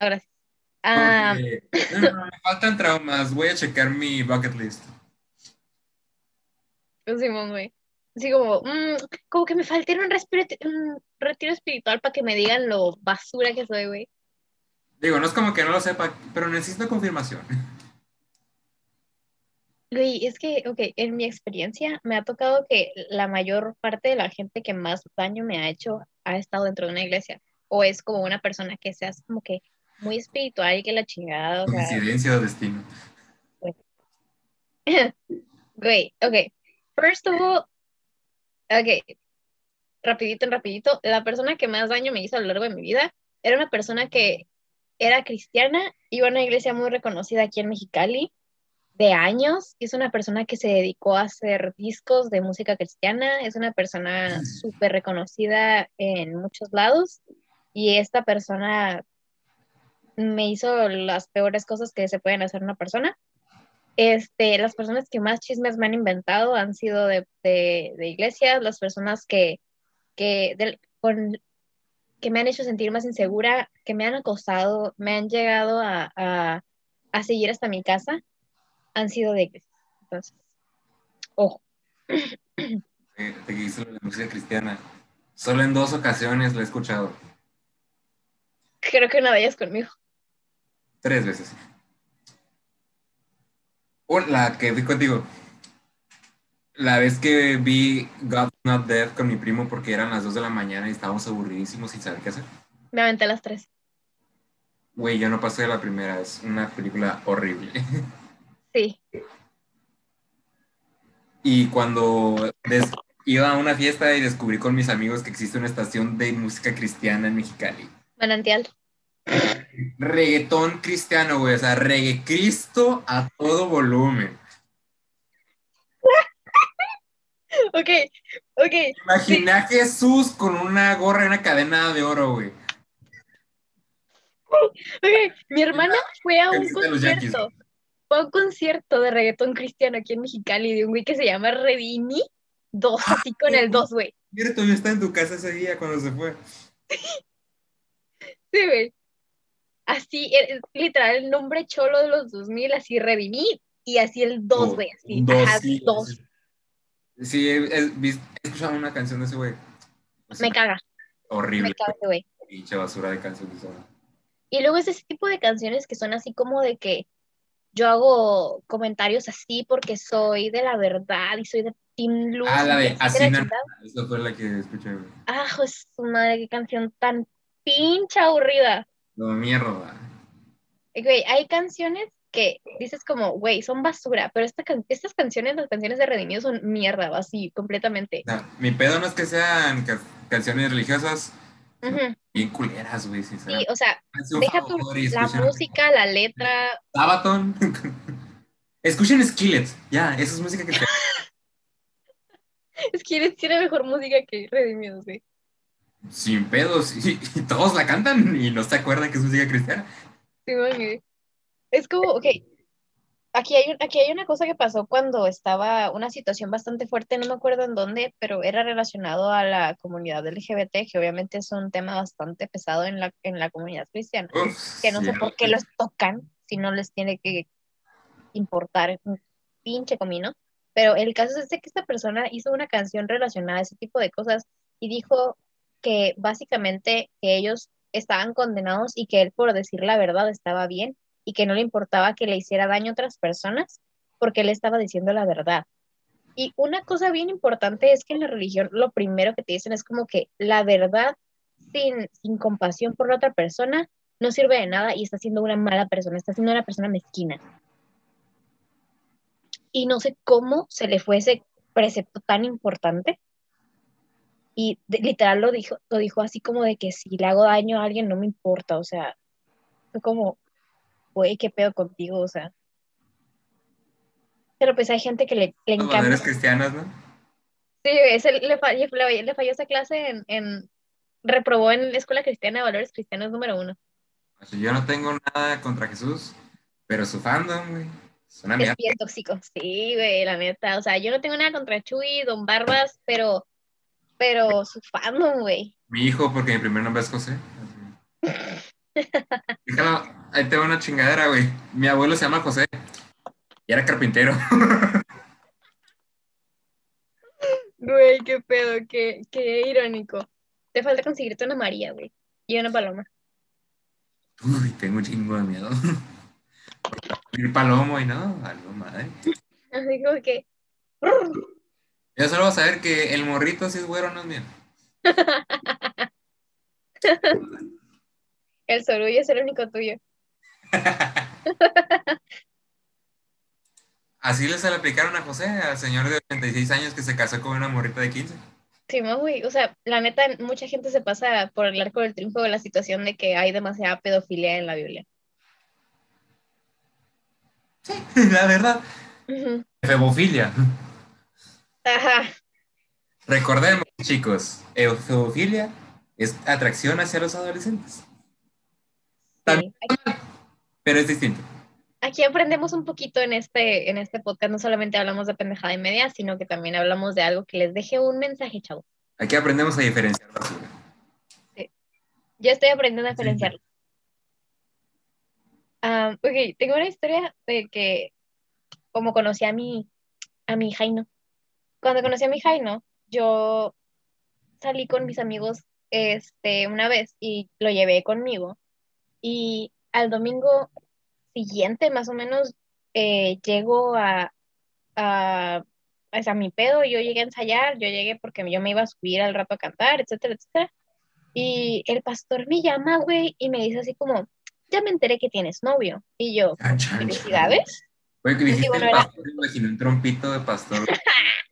gracias. <laughs> No, no, me faltan traumas. Voy a checar mi bucket list. Simón, güey. Así como, mm, como que me a un, un retiro espiritual para que me digan lo basura que soy, güey. Digo, no es como que no lo sepa, pero necesito confirmación. Güey, es que, ok, en mi experiencia me ha tocado que la mayor parte de la gente que más daño me ha hecho ha estado dentro de una iglesia. O es como una persona que seas como que muy espiritual y que la chingada, o Coincidencia o destino. <laughs> Güey, ok. First of all, ok. Rapidito, rapidito. La persona que más daño me hizo a lo largo de mi vida era una persona que era cristiana, iba a una iglesia muy reconocida aquí en Mexicali de años. Es una persona que se dedicó a hacer discos de música cristiana. Es una persona súper reconocida en muchos lados. Y esta persona me hizo las peores cosas que se pueden hacer una persona. Este, las personas que más chismes me han inventado han sido de, de, de iglesias, las personas que, que, del- con, que me han hecho sentir más insegura, que me han acosado, me han llegado a, a, a seguir hasta mi casa han sido de. Entonces, ojo. Eh, Te hizo la música cristiana. Solo en dos ocasiones la he escuchado. Creo que una de ellas conmigo. Tres veces. O la que fui contigo. La vez que vi God's Not Dead con mi primo porque eran las 2 de la mañana y estábamos aburridísimos sin saber qué hacer. Me aventé las tres. Güey, yo no pasé de la primera. Es una película horrible. <laughs> Sí. Y cuando iba a una fiesta y descubrí con mis amigos que existe una estación de música cristiana en Mexicali. Manantial. Reggaetón cristiano, güey. O sea, reggae Cristo a todo volumen. Ok, ok. Imaginé a Jesús con una gorra y una cadena de oro, güey. ok. Mi hermana fue a un concierto. Fue a un concierto de reggaetón cristiano aquí en Mexicali de un güey que se llama Redini 2, así con el 2, güey. Cierto, yo estaba en tu casa ese día cuando se fue. Sí, güey. Así, literal, el nombre cholo de los 2000, así Redini y así el 2, güey, así. Dos, Ajá, sí, dos. sí. Sí, he, he vis- he escuchado una canción de ese güey. Me caga, horrible. me caga ese güey. Pinche basura de canciones. Y luego es ese tipo de canciones que son así como de que yo hago comentarios así porque soy de la verdad y soy de Team Luz. Ah, la de así no. Esa fue la que escuché, güey. Ah, de su madre, qué canción tan pinche aburrida. No, mierda. Güey, hay canciones que dices como, güey, son basura, pero esta can- estas canciones, las canciones de Redimido son mierda, así, completamente. Mi pedo no es que sean ca- canciones religiosas bien culeras, güey. Sí, o sea, deja tu, la música, la letra, Sabaton. <laughs> Escuchen Skillet. Ya, eso es música que te... <laughs> que tiene mejor música que Redimido, sí. Sin pedos. Y, y todos la cantan y no se acuerdan que es música cristiana. Sí, güey. Es como, ok, aquí hay, un- aquí hay una cosa que pasó cuando estaba una situación bastante fuerte, no me acuerdo en dónde, pero era relacionado a la comunidad LGBT, que obviamente es un tema bastante pesado en la, en la comunidad cristiana, Uf, que no sé sí, por qué los tocan si no les tiene que importar un pinche comino, pero el caso es de que esta persona hizo una canción relacionada a ese tipo de cosas y dijo que básicamente que ellos estaban condenados y que él por decir la verdad estaba bien y que no le importaba que le hiciera daño a otras personas porque él estaba diciendo la verdad. Y una cosa bien importante es que en la religión lo primero que te dicen es como que la verdad sin, sin compasión por la otra persona no sirve de nada y está siendo una mala persona, está siendo una persona mezquina. Y no sé cómo se le fue ese precepto tan importante. Y literal lo dijo, lo dijo así como de que si le hago daño a alguien no me importa, o sea, fue como, güey, qué pedo contigo, o sea. Pero pues hay gente que le, le Las encanta. banderas cristianas, ¿no? Sí, ese le, falló, le, le falló esa clase en, en- reprobó en la escuela cristiana de valores cristianos número uno. O sea, yo no tengo nada contra Jesús, pero su fandom, güey, es una Es mierda. bien tóxico. Sí, güey, la neta. O sea, yo no tengo nada contra Chuy, Don Barbas, pero, pero su fandom, güey. Mi hijo, porque mi primer nombre es José. <laughs> Déjalo, ahí te va una chingadera, güey. Mi abuelo se llama José y era carpintero. <laughs> Güey, qué pedo, qué, qué irónico. Te falta conseguirte una María, güey. Y una paloma. Uy, tengo un chingo de miedo. <laughs> Ir palomo y no, algo madre. Así como que. Yo solo voy a saber que el morrito si es güero no es mío. <laughs> El sorullo es el único tuyo. <laughs> Así les aplicaron a José, al señor de 86 años que se casó con una morrita de 15. Sí, güey. O sea, la neta, mucha gente se pasa por el arco del triunfo de la situación de que hay demasiada pedofilia en la Biblia. <laughs> La verdad. Ujú. Febofilia. Ajá. Recordemos, chicos, eufofilia es atracción hacia los adolescentes, Sí. Aquí, pero es distinto. aquí aprendemos un poquito en este, en este podcast. No solamente hablamos de pendejada y media, sino que también hablamos de algo que les deje un mensaje, chavo. Aquí aprendemos a diferenciar basura. Yo estoy aprendiendo a Sí. diferenciarlo. Ah, ok, tengo una historia de que como conocí a mi, a mi Jaino. Cuando conocí a mi Jaino, yo salí con mis amigos este, una vez y lo llevé conmigo. Y al domingo siguiente, más o menos, eh, llego a, a, a mi pedo, yo llegué a ensayar, yo llegué porque yo me iba a subir al rato a cantar, etcétera, etcétera. Y el pastor me llama, güey, y me dice así como, ya me enteré que tienes novio. Y yo, chan. felicidades. Oye, que dijiste bueno, el pastor, imaginé un trompito de pastor. <laughs>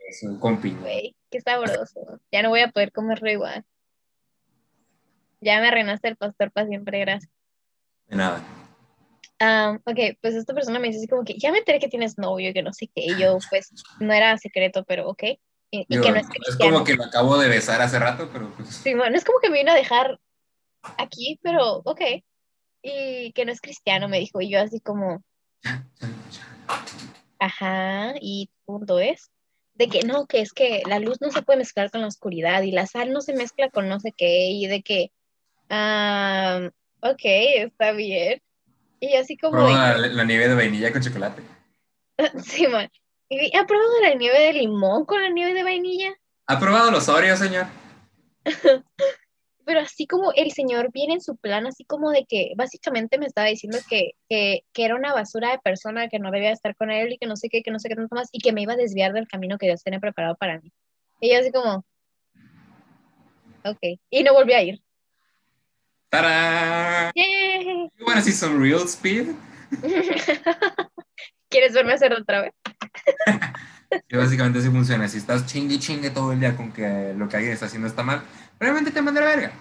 Es un compi. Güey, qué sabroso. Ya no voy a poder comerlo igual. Ya me arruinaste el pastor para siempre, gracias. De nada. Ah, ok, pues esta persona me dice así como que ya me enteré que tienes novio y que no sé qué. Y yo, <laughs> pues, no era secreto, pero ok. Y, y Digo, que no es es como que lo acabo de besar hace rato, pero pues. Sí, bueno, es como que me vino a dejar aquí, pero ok. Y que no es cristiano, me dijo. Y yo así como, ajá, y punto es. De que no, que es que la luz no se puede mezclar con la oscuridad y la sal no se mezcla con no sé qué. Y de que, ah, ok, está bien. Y así como Prueba la, la nieve de vainilla con chocolate. <laughs> sí, man. ¿Y ¿Ha probado la nieve de limón con la nieve de vainilla? ¿Ha probado los Oreos, señor? <laughs> Pero así como el señor viene en su plan, así como de que básicamente me estaba diciendo que, que, que era una basura de persona, que no debía estar con él y que no sé qué, que no sé qué tanto más, y que me iba a desviar del camino que Dios tenía preparado para mí. Y yo así como, ok, y no volví a ir. ¡Tarán! ¡Yay! You wanna see some real speed? <laughs> ¿Quieres verme hacerlo otra vez? <laughs> Que básicamente así funciona. Si estás chingue chingue todo el día con que lo que alguien está haciendo está mal, realmente te manda la verga.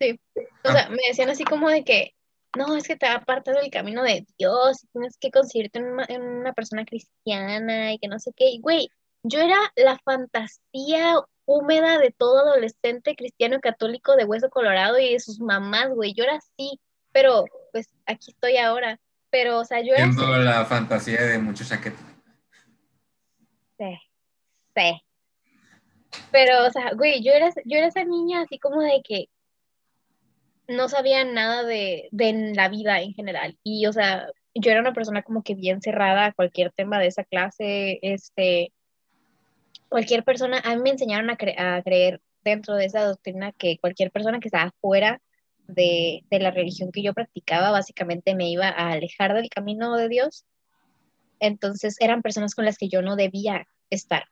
Sí. O sea, me decían así como de que, no, es que te apartas del camino de Dios, y tienes que conseguirte en una, en una persona cristiana y que no sé qué. Y, güey, yo era la fantasía húmeda de todo adolescente cristiano católico de hueso colorado y de sus mamás, güey. Yo era así, pero pues aquí estoy ahora. Pero, o sea, yo era. Siendo la fantasía de muchos chaquetos. Sí, sí. Pero, o sea, güey, yo era, yo era esa niña así como de que no sabía nada de, de la vida en general. Y, o sea, yo era una persona como que bien cerrada a cualquier tema de esa clase. Este, cualquier persona, a mí me enseñaron a, cre- a creer dentro de esa doctrina que cualquier persona que estaba fuera de, de la religión que yo practicaba, básicamente me iba a alejar del camino de Dios. Entonces eran personas con las que yo no debía estar.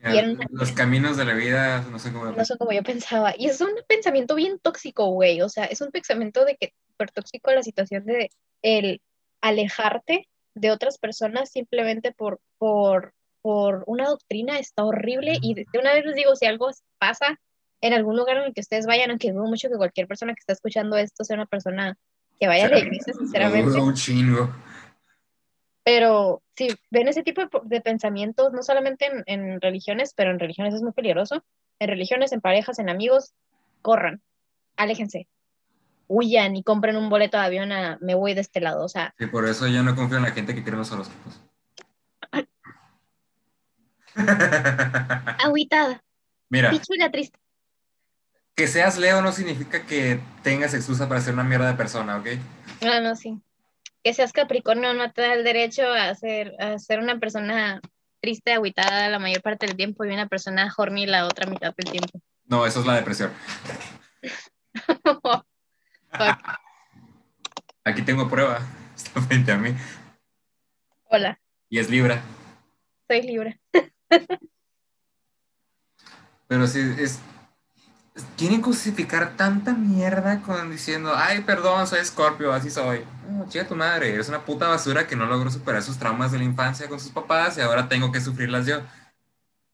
Y Los caminos de la vida, no sé cómo. no son como yo pensaba. Y es un pensamiento bien tóxico, güey. O sea, es un pensamiento de que súper tóxico la situación de el alejarte de otras personas simplemente por, por, por una doctrina está horrible. Y de una vez les digo, si algo pasa en algún lugar en el que ustedes vayan, aunque dudo mucho que cualquier persona que está escuchando esto sea una persona que vaya a la iglesia, <laughs> sinceramente. Un chingo. Pero si ven ese tipo de, de pensamientos, no solamente en, en religiones, pero en religiones es muy peligroso. En religiones, en parejas, en amigos, corran, aléjense, huyan y compren un boleto de avión a me voy de este lado. O sea, Y por eso yo no confío en la gente que en los horóscopos. <laughs> agüitada, Mira, pichula triste. que seas Leo no significa que tengas excusa para ser una mierda de persona, ¿ok? No, no, sí. Que seas Capricornio no te da el derecho a ser, a ser una persona triste, agüitada la mayor parte del tiempo y una persona horny la otra mitad del tiempo. No, eso es la depresión. <laughs> Aquí tengo prueba. <laughs> Está frente a mí. Hola, Y es Libra. soy libre. Pero sí, es. Quieren justificar tanta mierda con diciendo, ay, perdón, soy Scorpio, así soy. No, chica tu madre, eres una puta basura que no logró superar sus traumas de la infancia con sus papás y ahora tengo que sufrirlas yo.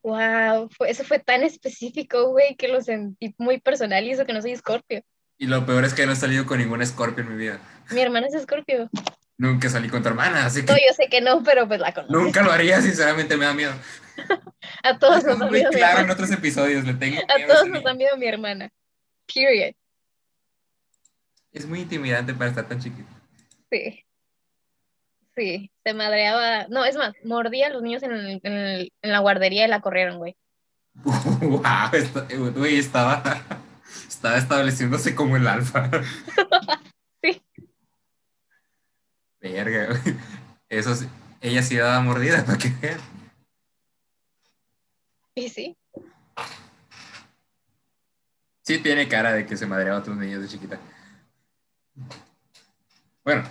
Wow, eso fue tan específico, güey, que lo sentí muy personal y eso que no soy escorpio. Y lo peor es que no he salido con ningún Scorpio en mi vida. Mi hermana es escorpio. Nunca salí con tu hermana, así No, que yo sé que no, pero pues la conozco. nunca lo haría, sinceramente me da miedo. <laughs> A todos nos da miedo mi claro en otros episodios, le tengo A todos nos da miedo mi hermana. Period. Es muy intimidante para estar tan chiquito. Sí. Sí, se madreaba. No, es más, mordía a los niños en, el- en el- en la guardería y la corrieron, güey. <laughs> Wow, esta- güey, estaba, <laughs> estaba estableciéndose como el alfa. Sí. Verga, güey. Eso sí, ella sí daba mordida para que vean. <laughs> Y sí. Sí tiene cara de que se madreaba a otros niños de chiquita. Bueno,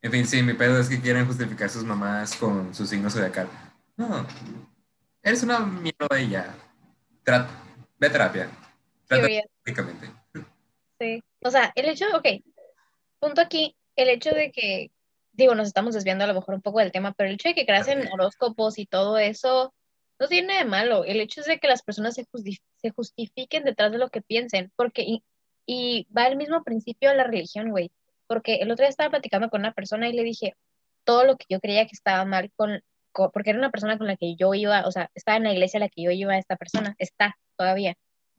en fin, sí, mi pedo es que quieren justificar sus mamás con su signo zodiacal. No, eres una mierda y ya. Trata, ve terapia. Trata prácticamente. Sí. O sea, el hecho, ok, punto aquí, el hecho de que, digo, nos estamos desviando a lo mejor un poco del tema, pero el hecho de que creas en horóscopos y todo eso, no tiene de malo. El hecho es de que las personas se, justi- se justifiquen detrás de lo que piensen, porque, y, va el mismo principio de la religión, güey, porque el otro día estaba platicando con una persona y le dije todo lo que yo creía que estaba mal con, porque era una persona con la que yo iba, o sea, estaba en la iglesia a la que yo iba esta persona, está todavía.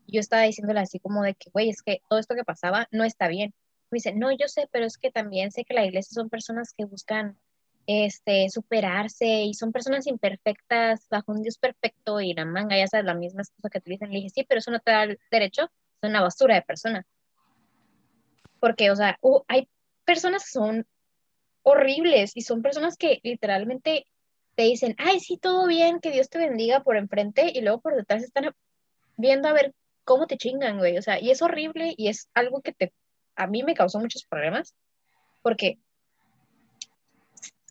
Yo estaba diciéndole así como de que, güey, es que todo esto que pasaba no está bien. Me dice, no, yo sé, pero es que también sé que la iglesia son personas que buscan este, superarse y son personas imperfectas bajo un Dios perfecto y la manga, ya sabes, la misma cosa que dicen. Le dije, sí, pero eso no te da el derecho, es una basura de persona. Porque, o sea, hay personas que son horribles y son personas que literalmente te dicen, ay, sí, todo bien, que Dios te bendiga por enfrente y luego por detrás están viendo a ver cómo te chingan, güey. O sea, y es horrible y es algo que te, a mí me causó muchos problemas porque,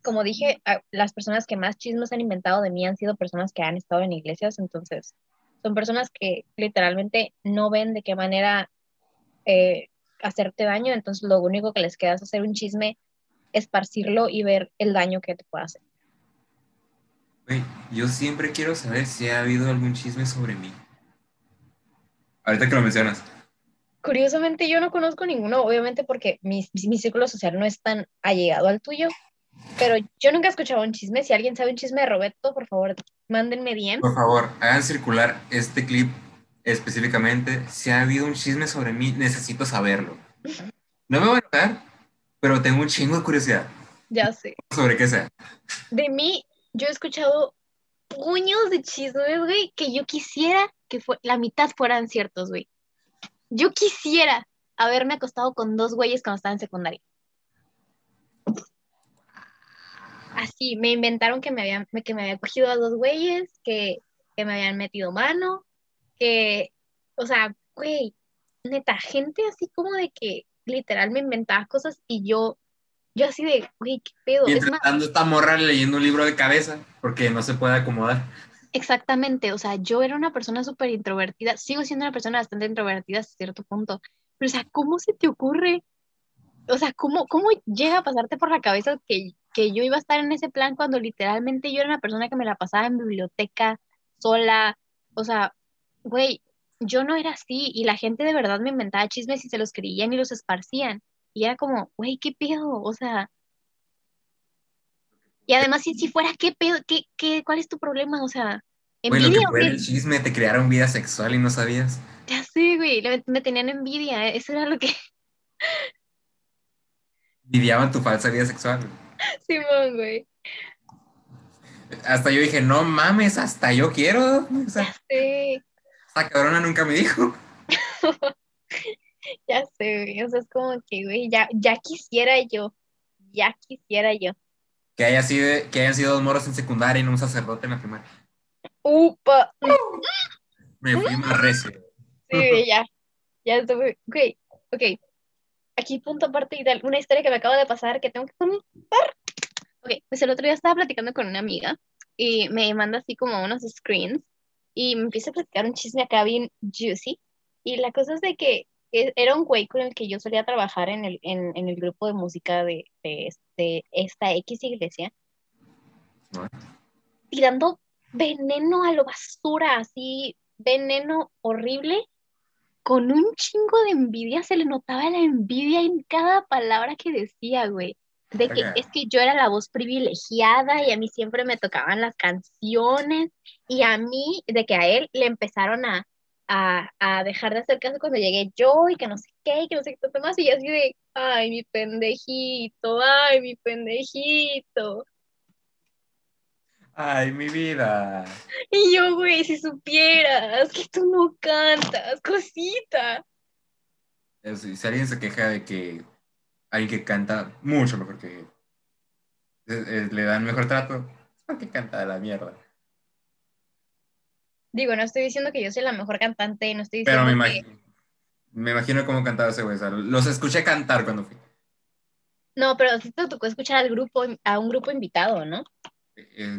como dije, las personas que más chismes han inventado de mí han sido personas que han estado en iglesias, entonces son personas que literalmente no ven de qué manera eh, hacerte daño, entonces lo único que les queda es hacer un chisme, esparcirlo y ver el daño que te puede hacer. Yo siempre quiero saber si ha habido algún chisme sobre mí. Ahorita que lo mencionas. Curiosamente yo no conozco ninguno, obviamente porque mi, mi círculo social no es tan allegado al tuyo, pero yo nunca he escuchado un chisme. Si alguien sabe un chisme de Roberto, por favor, mándenme DM. Por favor, hagan circular este clip específicamente. Si ha habido un chisme sobre mí, necesito saberlo. No me voy a enojar, pero tengo un chingo de curiosidad Ya sé. sobre qué sea. De mí, yo he escuchado puños de chismes, güey, que yo quisiera que fue, la mitad fueran ciertos, güey. Yo quisiera haberme acostado con dos güeyes cuando estaba en secundaria. Así, me inventaron que me habían, que me había cogido a dos güeyes, que, que me habían metido mano, que, o sea, güey, neta, gente así como de que literal me inventaba cosas y yo, yo así de, güey, qué pedo. Es Mientras más, tanto, esta morra leyendo un libro de cabeza porque no se puede acomodar. Exactamente, o sea, yo era una persona súper introvertida, sigo siendo una persona bastante introvertida hasta cierto punto, pero o sea, ¿cómo se te ocurre? O sea, ¿cómo, cómo llega a pasarte por la cabeza que, que yo iba a estar en ese plan cuando literalmente yo era una persona que me la pasaba en biblioteca, sola? O sea, güey, yo no era así y la gente de verdad me inventaba chismes y se los creían y los esparcían. Y era como, güey, ¿qué pedo? O sea, y además, si, si fuera, ¿qué pedo? ¿Qué, qué, ¿Cuál es tu problema? O sea, Güey, lo que ¿envidia fue el chisme, te crearon vida sexual y no sabías. Ya sé, güey, me tenían envidia, eh, eso era lo que, Viviaban tu falsa vida sexual. <laughs> Simón, güey, Hasta yo dije, no mames, hasta yo quiero. O sea, ya sé, esta cabrona nunca me dijo. <laughs> ya sé, güey, o sea, es como que, güey, ya, ya quisiera yo, ya quisiera yo. Que, haya sido, que hayan sido dos moros en secundaria y no un sacerdote en la primaria. Upa, Me fui más recio. sí, ya, ya estuve, güey, ok, aquí punto aparte tal, una historia que me acaba de pasar que tengo que contar. Ok, pues el otro día estaba platicando con una amiga y me manda así como unos screens y me empieza a platicar un chisme acá bien juicy. Y la cosa es de que e- era un güey con el que yo solía trabajar en el, en, en el grupo de música de, de, de esta X iglesia, tirando veneno a lo basura, así, veneno horrible, con un chingo de envidia, se le notaba la envidia en cada palabra que decía, güey. De que es que yo era la voz privilegiada y a mí siempre me tocaban las canciones y a mí, de que a él le empezaron a, a, a dejar de hacer caso cuando llegué yo y que no sé qué, y que no sé qué más y yo así de, ay, mi pendejito, ay, mi pendejito. Ay, mi vida. Y yo, güey, si supieras que tú no cantas, cosita. Eso, y si alguien se queja de que alguien que canta mucho mejor que él, eh, eh, le dan mejor trato. Es porque canta de la mierda. Digo, no estoy diciendo que yo soy la mejor cantante, no estoy Pero diciendo me que... imagino, me imagino cómo cantaba ese güey. o sea, los escuché cantar cuando fui. No, pero sí te tocó escuchar al grupo, a un grupo invitado, ¿no? Eh,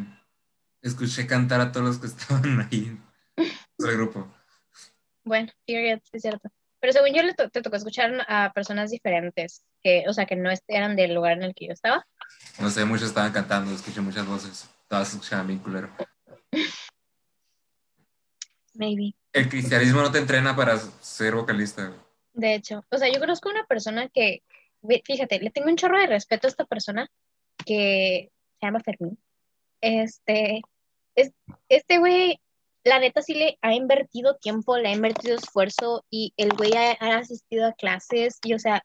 escuché cantar a todos los que <laughs> estaban ahí en el grupo. Bueno, period, sí es cierto. Pero según yo te tocó escuchar a personas diferentes, que, o sea, que no eran del lugar en el que yo estaba. No sé, muchos estaban cantando, escuché muchas voces. Todas escuchaban bien culero. Maybe. El cristianismo no te entrena para ser vocalista. De hecho, o sea, yo conozco una persona que, fíjate, le tengo un chorro de respeto a esta persona que se llama Fermín. Este, es, este güey, la neta sí le ha invertido tiempo, le ha invertido esfuerzo y el güey ha, asistido a clases y, o sea,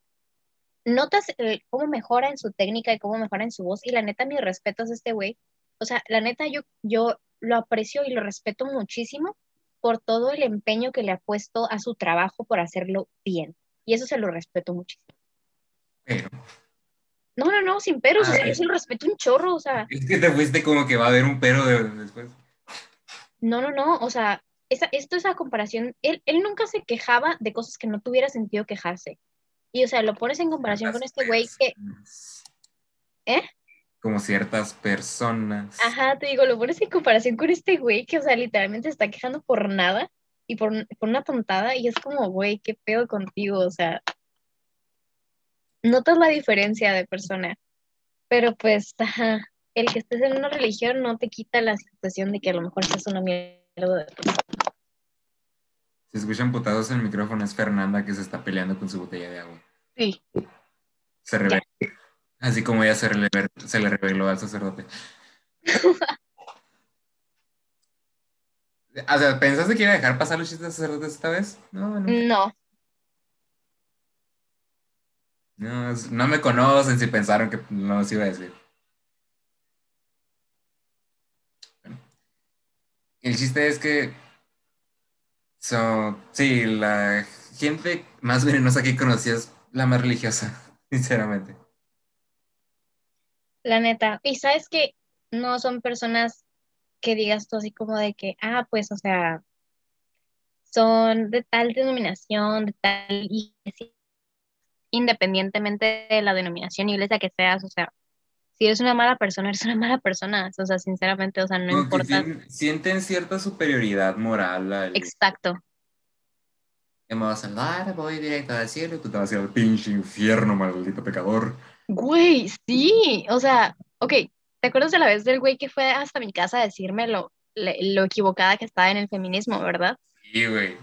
notas cómo mejora en su técnica y cómo mejora en su voz y la neta, mis respetos a este güey. O sea, la neta, yo, yo lo aprecio y lo respeto muchísimo por todo el empeño que le ha puesto a su trabajo por hacerlo bien. Y eso se lo respeto muchísimo. No, no, no, sin peros, o sea, yo se lo respeto un chorro, o sea, es que te fuiste como que va a haber un pero de- después. no, no, no, o sea, esa, esto es a comparación, él, él nunca se quejaba de cosas que no tuviera sentido quejarse. Y, o sea, lo pones en comparación con este güey que. ¿eh? Como ciertas personas. Ajá, te digo, lo pones en comparación con este güey que, o sea, literalmente se está quejando por nada y por, por una tontada y es como, güey, qué pedo contigo, o sea, notas la diferencia de persona, pero pues, ajá, el que estés en una religión no te quita la situación de que a lo mejor seas una mierda de persona. Si escuchan putados en el micrófono, es Fernanda que se está peleando con su botella de agua. Sí. Se revela. Así como ella se, se le reveló al sacerdote. <laughs> O sea, ¿pensaste que iba a dejar pasar los chistes de sacerdotes esta vez? No, no. No, No, no me conocen si pensaron que no los iba a decir. El chiste es que so, sí, la gente más venenosa que conocí es la más religiosa, <laughs> sinceramente. la neta. Y sabes que no son personas que digas tú así como de que, ah, pues, o sea, son de tal denominación, de tal iglesia, independientemente de la denominación, iglesia que seas, o sea, si eres una mala persona, eres una mala persona, o sea, sinceramente, o sea, no Como que importa. sien- sienten cierta superioridad moral. al- Exacto. que me vas a salvar, voy directo al cielo y tú te vas a ir al pinche infierno, maldito pecador. Güey, sí, o sea, ok, ¿te acuerdas de la vez del güey que fue hasta mi casa a decirme lo, le- lo equivocada que estaba en el feminismo, verdad? Sí, güey.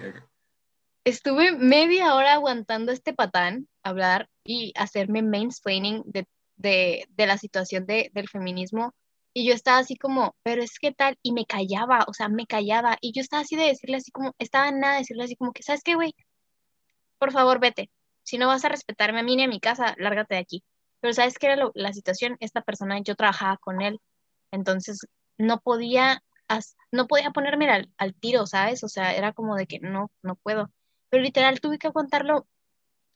Estuve media hora aguantando este patán hablar y hacerme mansplaining de, de, de la situación de, del feminismo. Y yo estaba así como, pero es que tal, y me callaba, o sea, me callaba. Y yo estaba así de decirle así como, estaba nada de decirle así como que, ¿sabes qué, güey? Por favor, vete. Si no vas a respetarme a mí ni a mi casa, lárgate de aquí. Pero ¿sabes qué era lo- la situación? Esta persona, yo trabajaba con él, entonces no podía, no podía ponerme al, al tiro, ¿sabes? O sea, era como de que no, no puedo. Pero literal tuve que aguantarlo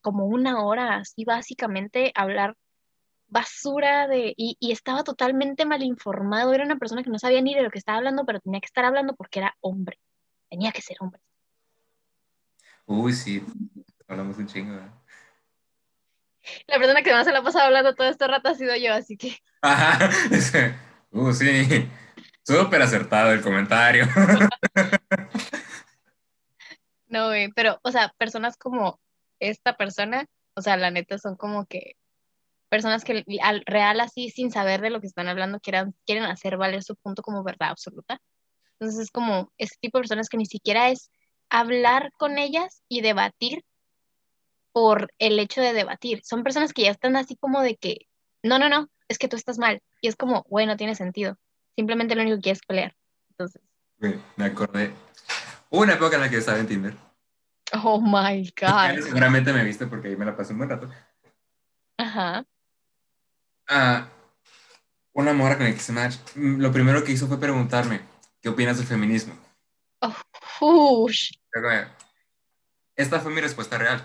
como una hora, así básicamente, hablar basura de... Y, y estaba totalmente mal informado, era una persona que no sabía ni de lo que estaba hablando, pero tenía que estar hablando porque era hombre, tenía que ser hombre. Uy, sí. Hablamos un chingo, ¿verdad? La persona que más se la ha pasado hablando todo este rato ha sido yo, así que... Ajá. <laughs> Uh, sí. Súper acertado el comentario. <laughs> No, güey, pero, o sea, personas como esta persona, o sea, la neta son como que personas que al real así, sin saber de lo que están hablando, quieran, quieren hacer valer su punto como verdad absoluta. Entonces es como ese tipo de personas que ni siquiera es hablar con ellas y debatir por el hecho de debatir. Son personas que ya están así como de que, no, no, no, es que tú estás mal. Y es como, güey, no tiene sentido. Simplemente lo único que quieres pelear. Entonces, me acordé. Hubo una época en la que estaba en Tinder. oh my God. Seguramente me viste porque ahí me la pasé un buen rato. Ajá. Ah, una morra con la que hice match. mm, Lo primero que hizo fue preguntarme, ¿qué opinas del feminismo? Yo como, Esta fue mi respuesta real.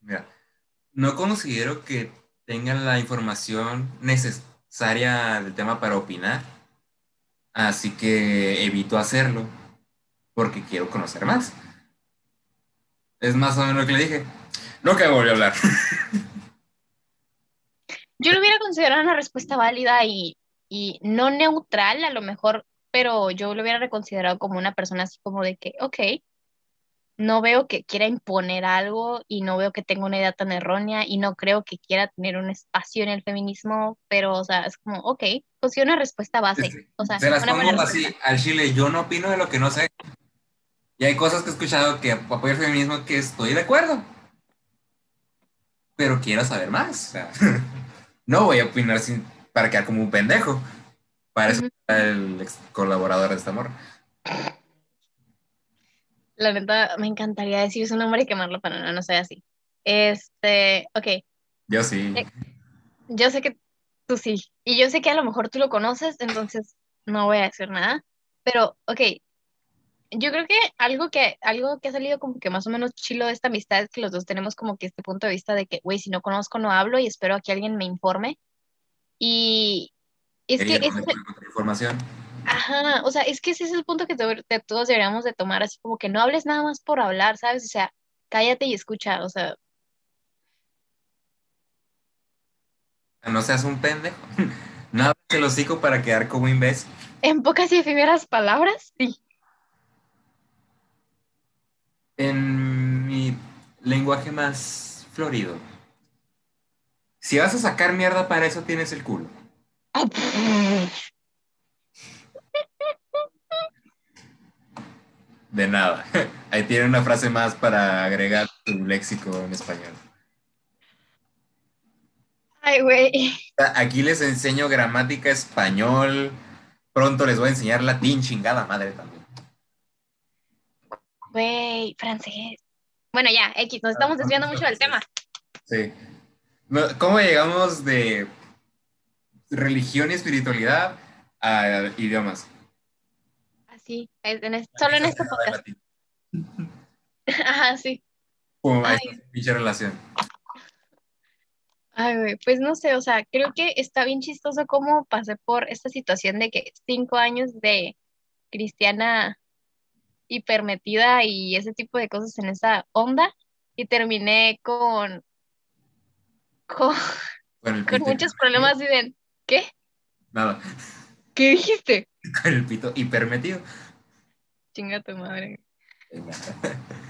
Mira, no considero que tengan la información neces área del tema para opinar, así que evito hacerlo porque quiero conocer más. Es más o menos lo que le dije. No que volvió a hablar. Yo lo hubiera considerado una respuesta válida y, y no neutral a lo mejor, pero yo lo hubiera reconsiderado como una persona así como de que, ok, no veo que quiera imponer algo y no veo que tenga una idea tan errónea y no creo que quiera tener un espacio en el feminismo, pero, o sea, es como, ok, pues una respuesta base. O sea, Se las pongo así respuesta. al chile. Yo no opino de lo que no sé. Y hay cosas que he escuchado que apoyo el feminismo que estoy de acuerdo. Pero quiero saber más. o sea, <laughs> no voy a opinar sin, para quedar como un pendejo. Para eso está el ex colaborador de este amor. La neta, me encantaría decir su nombre y quemarlo, pero no, no soy así. Este, ok, Yo sí. Eh, yo sé que tú sí, y yo sé que a lo mejor tú lo conoces, entonces no voy a decir nada, pero ok, yo creo que algo que, algo que ha salido como que más o menos chilo de esta amistad es que los dos tenemos como que este punto de vista de que, güey, si no conozco no hablo y espero a que alguien me informe. Y es que Quería otra información. ajá, o sea, es que ese es el punto que de todos deberíamos de tomar, así como que no hables nada más por hablar, ¿sabes? O sea, cállate y escucha, o sea, No seas un pendejo. <laughs> Nada que el hocico para quedar como imbécil. en pocas y efímeras palabras, sí. En mi lenguaje más florido. Si vas a sacar mierda para eso tienes el culo. De nada. <laughs> Ahí tiene una frase más para agregar tu léxico en español. Ay, güey. Aquí les enseño gramática español. Pronto les voy a enseñar latín, chingada madre también. Güey, francés. Bueno, ya, X, nos estamos desviando mucho del tema. Sí. ¿Cómo llegamos de religión y espiritualidad a idiomas? Así, en solo en este podcast. <laughs> Ajá, sí. Su pinche relación. Ay, güey, pues no sé, o sea, creo que está bien chistoso cómo pasé por esta situación de que cinco años de cristiana hipermetida y ese tipo de cosas en esa onda y terminé con, <laughs> con, muchos problemas y de, ¿qué? Nada. ¿Qué dijiste? <laughs> Con el pito hipermetido. Chinga tu madre. <laughs>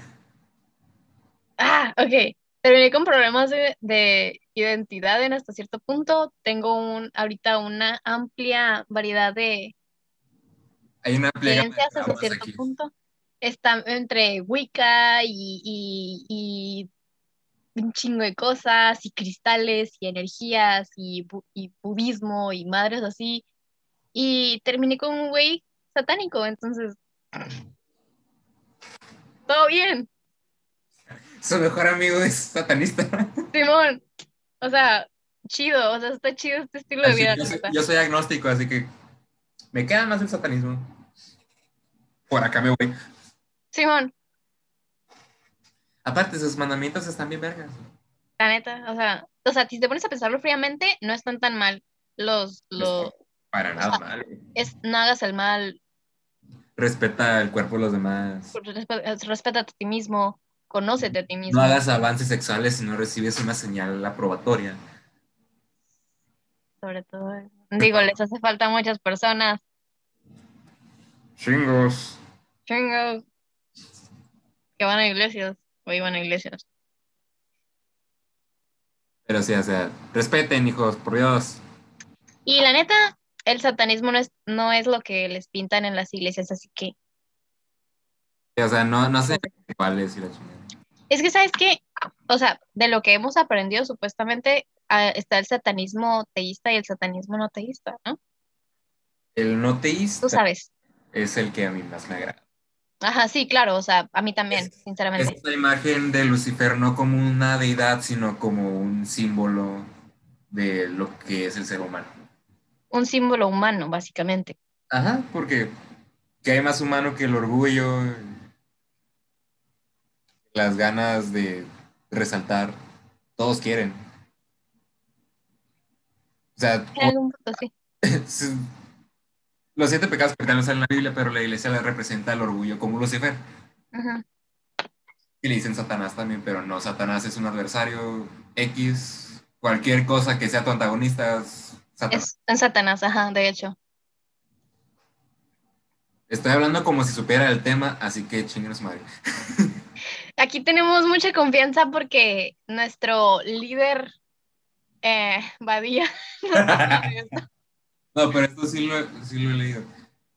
Ah, ok. Terminé con problemas de, de identidad en hasta cierto punto. Tengo un, ahorita una amplia variedad de Hay una amplia creencias hasta cierto aquí. punto. Está entre Wicca y, y, y un chingo de cosas, y cristales, y energías, y, bu- y budismo, y madres así. Y terminé con un güey satánico, entonces. Todo bien, Su mejor amigo es satanista. Simón. O sea, chido, o sea, está chido este estilo de vida, yo, soy, yo soy agnóstico, así que me queda más el satanismo. Por acá me voy. Simón, Aparte, sus mandamientos están bien vergas. la neta, o sea, o sea, si te pones a pensarlo fríamente, no están tan mal los, los, Para nada mal. es, no hagas el mal, Respeta el cuerpo de los demás. respe- respeta a ti mismo, conócete a ti mismo. No hagas avances sexuales si no recibes una señal aprobatoria. sobre todo. Digo, les hace falta a muchas personas. Chingos. Chingos. Que van a iglesias o iban a iglesias. Pero sí, o sea, respeten, hijos, por Dios. Y la neta, el satanismo no es, no es lo que les pintan en las iglesias, así que O sea, no, no sé cuáles y la chingada. es que, ¿sabes qué? O sea, de lo que hemos aprendido, supuestamente ah, está el satanismo teísta y el satanismo no teísta, ¿no? El no Tú teísta sabes. es el que a mí más me agrada. Ajá, sí, claro, o sea, a mí también, Es- sinceramente. Esta imagen de Lucifer no como una deidad, sino como un símbolo de lo que es el ser humano. Un símbolo humano, básicamente. Ajá, porque que hay más humano que el orgullo, las ganas de resaltar, todos quieren. O sea, En algún punto sí. <laughs> Los siete pecados capitales en la Biblia, pero la iglesia le representa el orgullo como Lucifer. Y le dicen Satanás también, pero no, Satanás es un adversario X, cualquier cosa que sea tu antagonista es Satanás. Es Satanás, ajá, de hecho. Estoy hablando como si supiera el tema, así que chinguen a su madre. <laughs> Aquí tenemos mucha confianza porque nuestro líder, eh, Badía. <laughs> No, pero esto sí lo, he- sí lo he leído.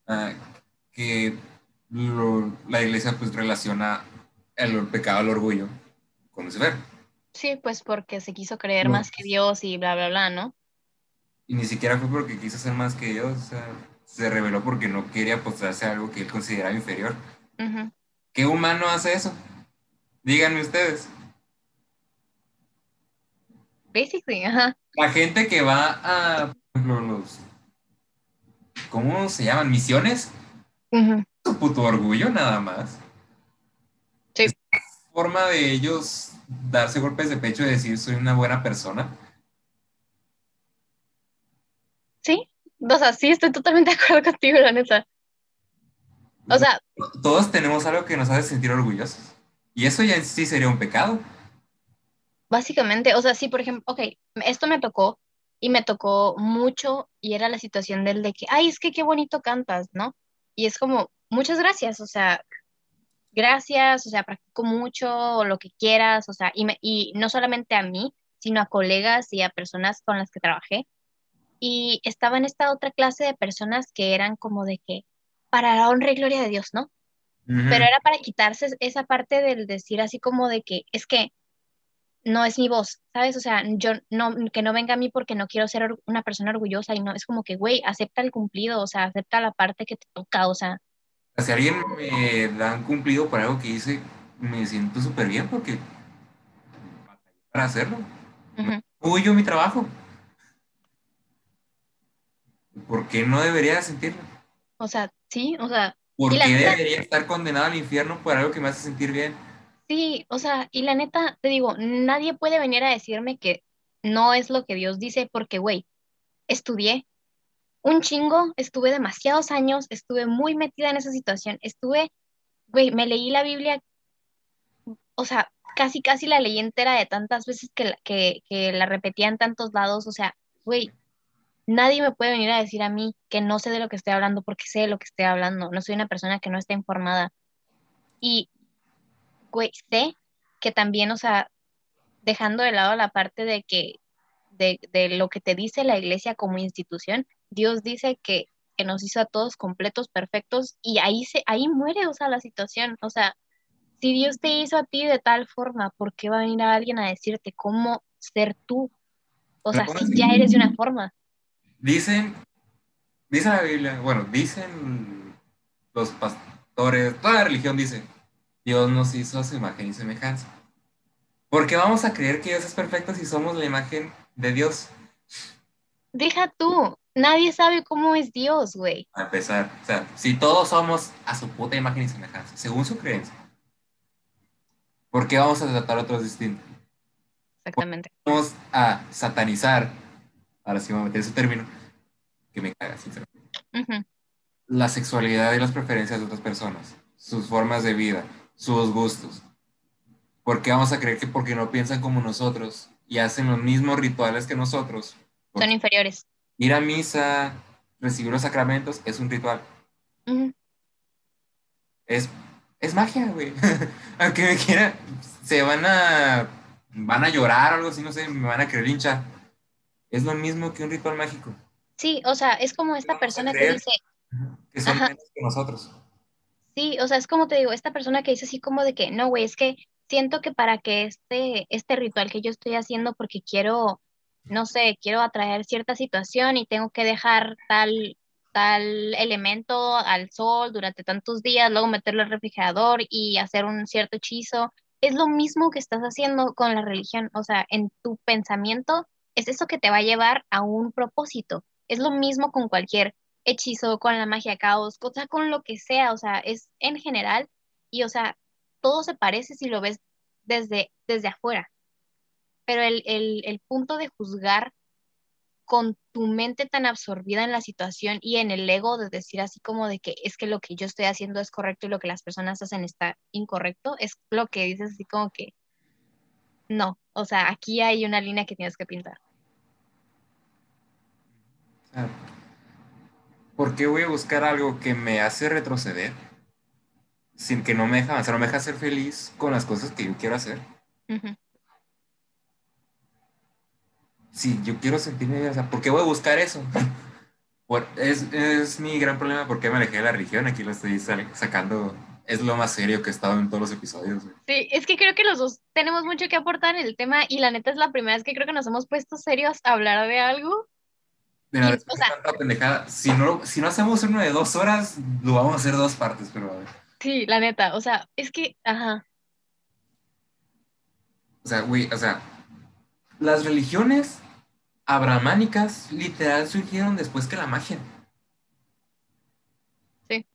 Ah, que lo- la iglesia pues relaciona el pecado al orgullo con Lucifer. Sí, pues porque se quiso creer No. más que Dios y bla, bla, bla, ¿no? Y ni siquiera fue porque quiso ser más que Dios, o sea, se reveló porque no quería postrarse a algo que él consideraba inferior. ¿Qué humano hace eso? Díganme ustedes. Basically, ajá. La gente que va a, por ejemplo, los, ¿cómo se llaman? Misiones. Su puto orgullo nada más. Sí. Es forma de ellos darse golpes de pecho y decir soy una buena persona. Sí, o sea, sí, estoy totalmente <laughs> de acuerdo contigo, la neta. O sea, Todos tenemos algo que nos hace sentir orgullosos. Y eso ya en sí sería un pecado. básicamente, o sea, sí, por ejemplo, ok, esto me tocó y me tocó mucho y era la situación del de que, ay, es que qué bonito cantas, ¿no? Y es como, muchas gracias, o sea, gracias, o sea, practico mucho o lo que quieras, o sea, y, me- y no solamente a mí, sino a colegas y a personas con las que trabajé. Y estaba en esta otra clase de personas que eran como de que, para la honra y gloria de Dios, ¿no? Pero era para quitarse esa parte del decir así como de que es que no es mi voz, ¿sabes? O sea, yo no, que no venga a mí porque no quiero ser una persona orgullosa y no, es como que, güey, acepta el cumplido, o sea, acepta la parte que te toca, o sea, Si alguien me dan cumplido por algo que hice, me siento súper bien porque para hacerlo. ujú, Orgullo mi trabajo. ¿Por qué no debería sentirlo? o sea, sí, o sea, ¿Por la qué debería estar condenado al infierno por algo que me hace sentir bien? Sí, o sea, y la neta, te digo, nadie puede venir a decirme que no es lo que Dios dice porque, güey, estudié un chingo, estuve demasiados años, estuve muy metida en esa situación, estuve, güey, me leí la Biblia o sea, casi, casi la leí entera de tantas veces que, la- que, que la repetía en tantos lados, o sea, güey, nadie me puede venir a decir a mí que no sé de lo que estoy hablando porque sé de lo que estoy hablando, no soy una persona que no está informada. Y, güey, sé que también, o sea, dejando de lado la parte de que, de, de lo que te dice la iglesia como institución, Dios dice que, que nos hizo a todos completos, perfectos, y ahí, se, ahí muere, o sea, la situación, o sea, si Dios te hizo a ti de tal forma, ¿por qué va a venir a alguien a decirte cómo ser tú? O sea, si sí. ya eres de una forma. Dicen, dice la Biblia, bueno, dicen los pastores, toda la religión dice, Dios nos hizo a su imagen y semejanza. ¿Por qué vamos a creer que Dios es perfecto si somos la imagen de Dios? Deja tú, nadie sabe cómo es Dios, güey. A empezar, o sea, si todos somos a su puta imagen y semejanza, según su creencia, ¿por qué vamos a tratar a otros distintos? Exactamente. Vamos a satanizar, ahora sí voy a meter ese término, que me caga, sinceramente. La sexualidad y las preferencias de otras personas, sus formas de vida, sus gustos. ¿Por qué vamos a creer que porque no piensan como nosotros y hacen los mismos rituales que nosotros? Son inferiores. Ir a misa, recibir los sacramentos es un ritual. Es, es magia, güey. <laughs> Aunque me quiera, se van a, van a llorar o algo así, no sé, me van a creer hincha. Es lo mismo que un ritual mágico, Sí, o sea, es como esta persona que dice, que son Ajá. menos que nosotros. Sí, o sea, es como te digo, esta persona que dice así como de que, no, güey, es que siento que para que este, este ritual que yo estoy haciendo porque quiero, no sé, quiero atraer cierta situación y tengo que dejar tal, tal elemento al sol durante tantos días, luego meterlo al refrigerador y hacer un cierto hechizo, es lo mismo que estás haciendo con la religión, o sea, en tu pensamiento es eso que te va a llevar a un propósito, es lo mismo con cualquier hechizo, con la magia caos, o sea, con lo que sea, o sea, es en general y, o sea, todo se parece si lo ves desde, desde afuera, pero el, el, el punto de juzgar con tu mente tan absorbida en la situación y en el ego de decir así como de que es que lo que yo estoy haciendo es correcto y lo que las personas hacen está incorrecto, es lo que dices así como que no, o sea, aquí hay una línea que tienes que pintar. ¿Por qué voy a buscar algo que me hace retroceder? Sin que no me deja avanzar, no me deja ser feliz con las cosas que yo quiero hacer. Si yo quiero sentirme bien, o sea, ¿por qué voy a buscar eso? <laughs> es, es, mi gran problema porque me alejé de la religión, aquí lo estoy sacando, es lo más serio que he estado en todos los episodios. Sí, es que creo que los dos tenemos mucho que aportar en el tema y la neta es la primera vez que creo que nos hemos puesto serios a hablar de algo si no, si no hacemos uno de dos horas, lo vamos a hacer dos partes, pero a ver. Sí, la neta, o sea, es que, ajá. O sea, güey, o sea, las religiones abrahámicas literal surgieron después que la magia. Sí.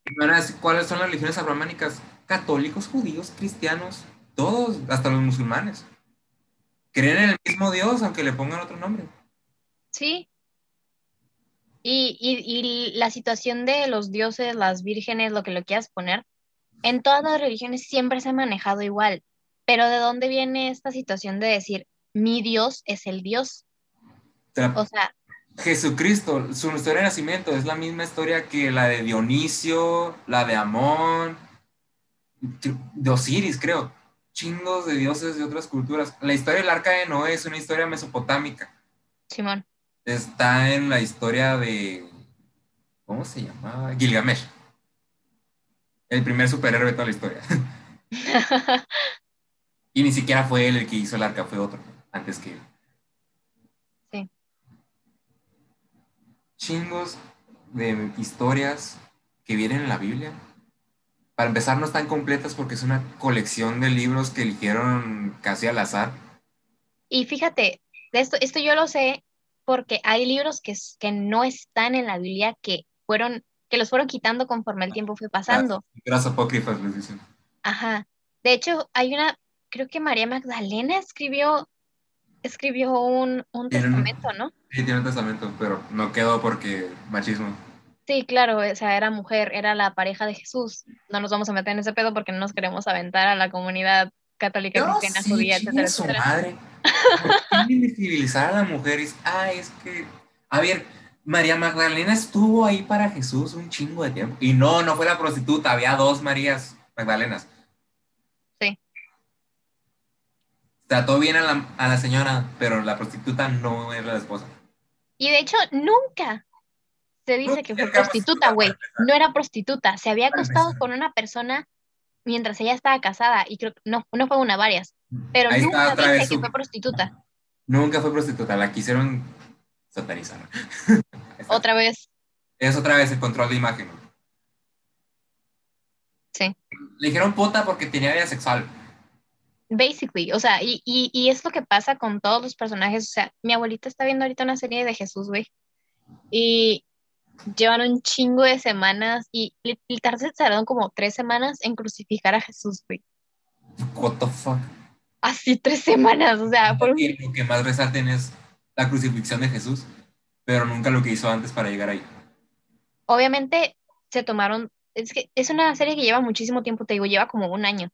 ¿Cuáles son las religiones abrahámicas? Católicos, judíos, cristianos, todos, hasta los musulmanes. Creen en el mismo Dios, aunque le pongan otro nombre. Sí, y, y, la situación de los dioses, las vírgenes, lo que lo quieras poner, en todas las religiones siempre se ha manejado igual. Pero ¿de dónde viene esta situación de decir, mi Dios es el Dios? O sea, Jesucristo, su historia de nacimiento es la misma historia que la de Dionisio, la de Amón, de Osiris, creo. Chingos de dioses de otras culturas. La historia del arca de Noé es una historia mesopotámica. Simón está en la historia de. ¿Cómo se llamaba? Gilgamesh. El primer superhéroe de toda la historia. <laughs> y ni siquiera fue él el que hizo el arca, fue otro, antes que él. Sí. Chingos de historias que vienen en la Biblia. Para empezar, no están completas porque es una colección de libros que eligieron casi al azar. Y fíjate, esto, esto yo lo sé porque hay libros que, que no están en la Biblia que fueron, que los fueron quitando conforme el tiempo fue pasando. Las apócrifas les dicen. Ajá. De hecho, hay una, creo que María Magdalena escribió, escribió un, un testamento, ¿no? Sí, tiene un testamento, pero no quedó porque machismo. Sí, claro, o sea, era mujer, era la pareja de Jesús. No nos vamos a meter en ese pedo porque no nos queremos aventar a la comunidad católica, cristiana, judía, etcétera, etcétera. Madre. invisibilizar a la mujer? Es, ah, es que, a ver, María Magdalena estuvo ahí para Jesús un chingo de tiempo. Y no, no fue la prostituta, había dos Marías Magdalenas. Sí. Trató bien a la, a la señora, pero la prostituta no era la esposa. Y de hecho, nunca se dice que fue prostituta, güey. No era prostituta. Se había acostado con una persona mientras ella estaba casada. Y creo que no, no fue una, varias. Pero nunca dice que fue prostituta. Nunca fue prostituta, la quisieron satanizar. <laughs> otra vez. Es otra vez el control de imagen. Sí. Le dijeron puta porque tenía vida sexual. Basically, o sea, y, y, y, es lo que pasa con todos los personajes. O sea, mi abuelita está viendo ahorita una serie de Jesús, güey. Y llevan un chingo de semanas y literal se tardaron como tres semanas en crucificar a Jesús, güey. What the fuck? así tres semanas, o sea, por Lo que más resalten es la crucifixión de Jesús, pero nunca lo que hizo antes para llegar ahí. Obviamente se tomaron, es que es una serie que lleva muchísimo tiempo, te digo, lleva como un año,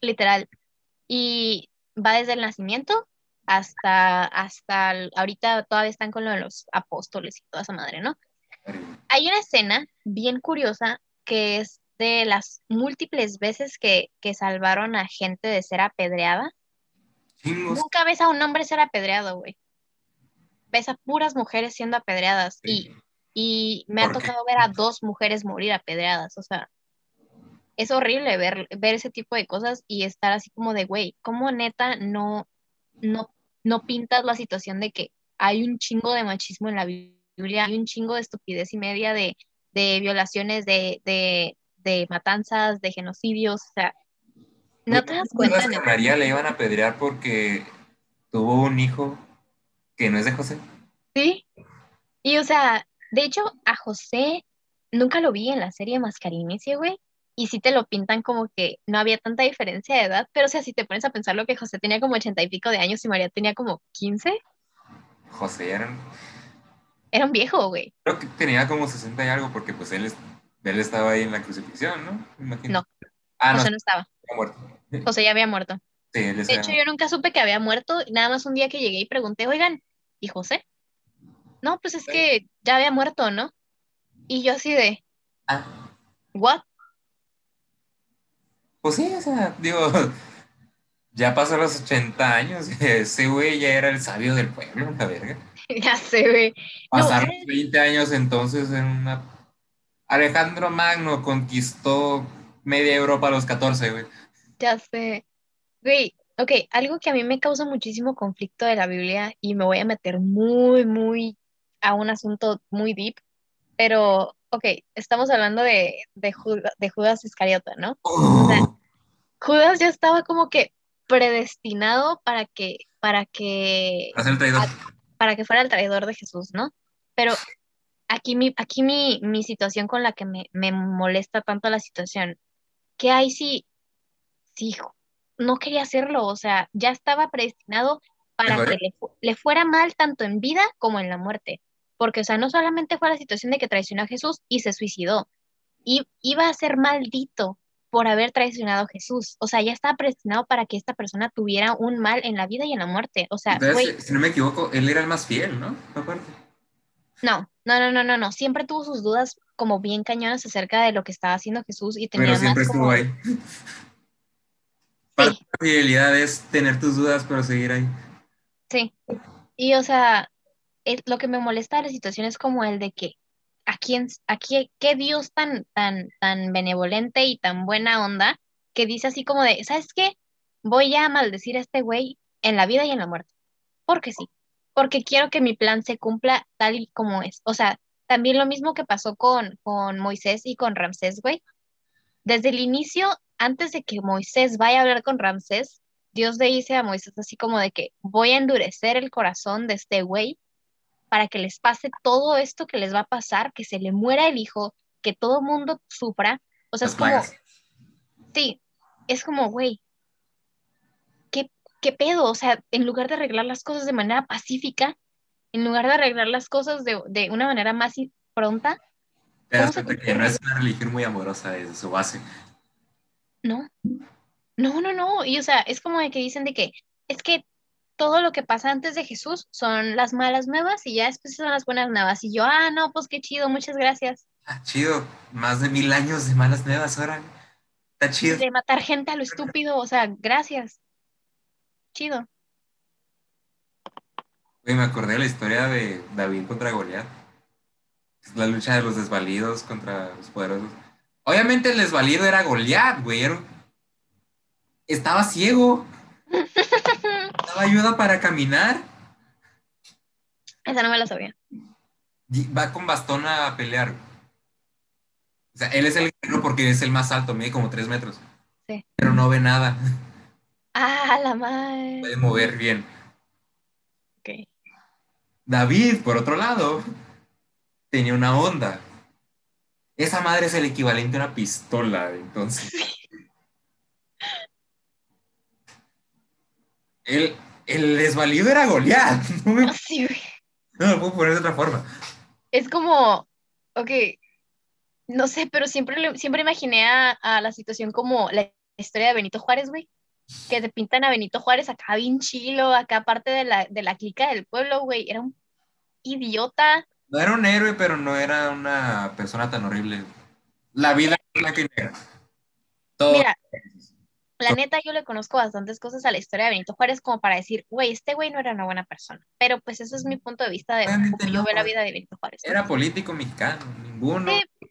literal, y va desde el nacimiento hasta, hasta ahorita todavía están con lo de los apóstoles y toda esa madre, ¿no? Hay una escena bien curiosa que es de las múltiples veces que, salvaron a gente de ser apedreada. Nunca ves a un hombre ser apedreado, güey. Ves a puras mujeres siendo apedreadas. Y, y me ha tocado ver a dos mujeres morir apedreadas. O sea, es horrible ver, ver ese tipo de cosas y estar así como de, güey, ¿cómo neta no, no, no pintas la situación de que hay un chingo de machismo en la Biblia, hay un chingo de estupidez y media de, de violaciones, de, de matanzas, de genocidios, o sea, no te das cuenta. que María le iban a apedrear porque tuvo un hijo que no es de José? Sí, y o sea, de hecho, a José nunca lo vi en la serie Mascarinicio, güey, y sí te lo pintan como que no había tanta diferencia de edad, pero o sea, si te pones a pensar lo que José tenía como ochenta y pico de años y María tenía como quince. José era... Era un viejo, güey. Creo que tenía como 60 y algo, porque pues él, él estaba ahí en la crucifixión, ¿no? Imagino. No. Ah, José no estaba. muerto. <laughs> José ya había muerto. Sí, él De hecho, yo nunca supe que había muerto. Nada más un día que llegué y pregunté, oigan, ¿y José? No, pues es Sí. que ya había muerto, ¿no? Y yo así de, Ah, ¿what? pues sí, o sea, digo, <laughs> ya pasó los 80 años, <laughs> ese güey ya era el sabio del pueblo, la verga. <laughs> Ya sé, güey. No, Pasaron ¿sabes? 20 años entonces en una... Alejandro Magno conquistó media Europa a los 14, güey. Ya sé. Güey, ok, algo que a mí me causa muchísimo conflicto de la Biblia y me voy a meter muy, muy a un asunto muy deep, pero, ok, estamos hablando de, de, Juda- de Judas Iscariota, ¿no? Oh, Judas ya estaba como que predestinado para que, para que, hacer el traidor. Para que fuera el traidor de Jesús, ¿no? Pero aquí mi, aquí mi, mi situación con la que me, me molesta tanto la situación, ¿qué hay si, si no quería hacerlo? O sea, ya estaba predestinado para que le, le fuera mal tanto en vida como en la muerte. Porque, o sea, no solamente fue la situación de que traicionó a Jesús y se suicidó, y iba a ser maldito por haber traicionado a Jesús. O sea, ya estaba predestinado para que esta persona tuviera un mal en la vida y en la muerte. O sea, si no me equivoco, él era el más fiel, ¿no? Aparte. no, no, no, no, no, no. Siempre tuvo sus dudas como bien cañonas acerca de lo que estaba haciendo Jesús y tenía Pero siempre más estuvo como... ahí. Parte Sí, de la fidelidad es tener tus dudas, pero seguir ahí. sí. Y o sea, es- lo que me molesta de la situación es como el de que a quién, a quién, qué Dios tan, tan, tan benevolente y tan buena onda que dice así como de, ¿sabes qué? Voy a maldecir a este güey en la vida y en la muerte. Porque sí. Porque quiero que mi plan se cumpla tal y como es. O sea, también lo mismo que pasó con, con Moisés y con Ramsés, güey. Desde el inicio, antes de que Moisés vaya a hablar con Ramsés, Dios le dice a Moisés así como de que voy a endurecer el corazón de este güey para que les pase todo esto que les va a pasar, que se le muera el hijo, que todo mundo sufra. O sea, es como, sí, es como, güey, ¿qué, qué pedo? O sea, en lugar de arreglar las cosas de manera pacífica, en lugar de arreglar las cosas de, de una manera más pronta, Te das ¿cómo se cuenta te que no es una religión muy amorosa desde su base. No, no, no, no. Y o sea, es como de que dicen de que es que todo lo que pasa antes de Jesús son las malas nuevas y ya después son las buenas nuevas. Y yo, ah, no, pues qué chido, muchas gracias. Ah, chido. Más de mil años de malas nuevas ahora. Está chido. De matar gente a lo estúpido, o sea, gracias. Chido. Güey, me acordé de la historia de David contra Goliat. La lucha de los desvalidos contra los poderosos. Obviamente el desvalido era Goliat, güey. Estaba ciego. <laughs> Ayuda para caminar. Esa no me la sabía. Va con bastón a pelear. O sea, él es el guerrero porque es el más alto, mide como tres metros. Sí. Pero no ve nada. <laughs> Ah, la madre. Puede mover bien. Ok. David, por otro lado, tenía una onda. Esa madre es el equivalente a una pistola, entonces. <laughs> El, el desvalido era Goliat. <laughs> No, me- Sí, güey. no lo puedo poner de otra forma. Es como, ok, no sé, pero siempre, siempre imaginé a, a la situación como la historia de Benito Juárez, güey. Que te pintan a Benito Juárez acá bien chilo, acá parte de la, de la clica del pueblo, güey. Era un idiota. No era un héroe, pero no era una persona tan horrible. La vida es blanca y negra. Todo. Mira, la neta, yo le conozco bastantes cosas a la historia de Benito Juárez como para decir, güey, este güey no era una buena persona. Pero pues ese es mi punto de vista de cómo yo veo la vida de Benito Juárez. Era político mexicano. Ninguno. Sí.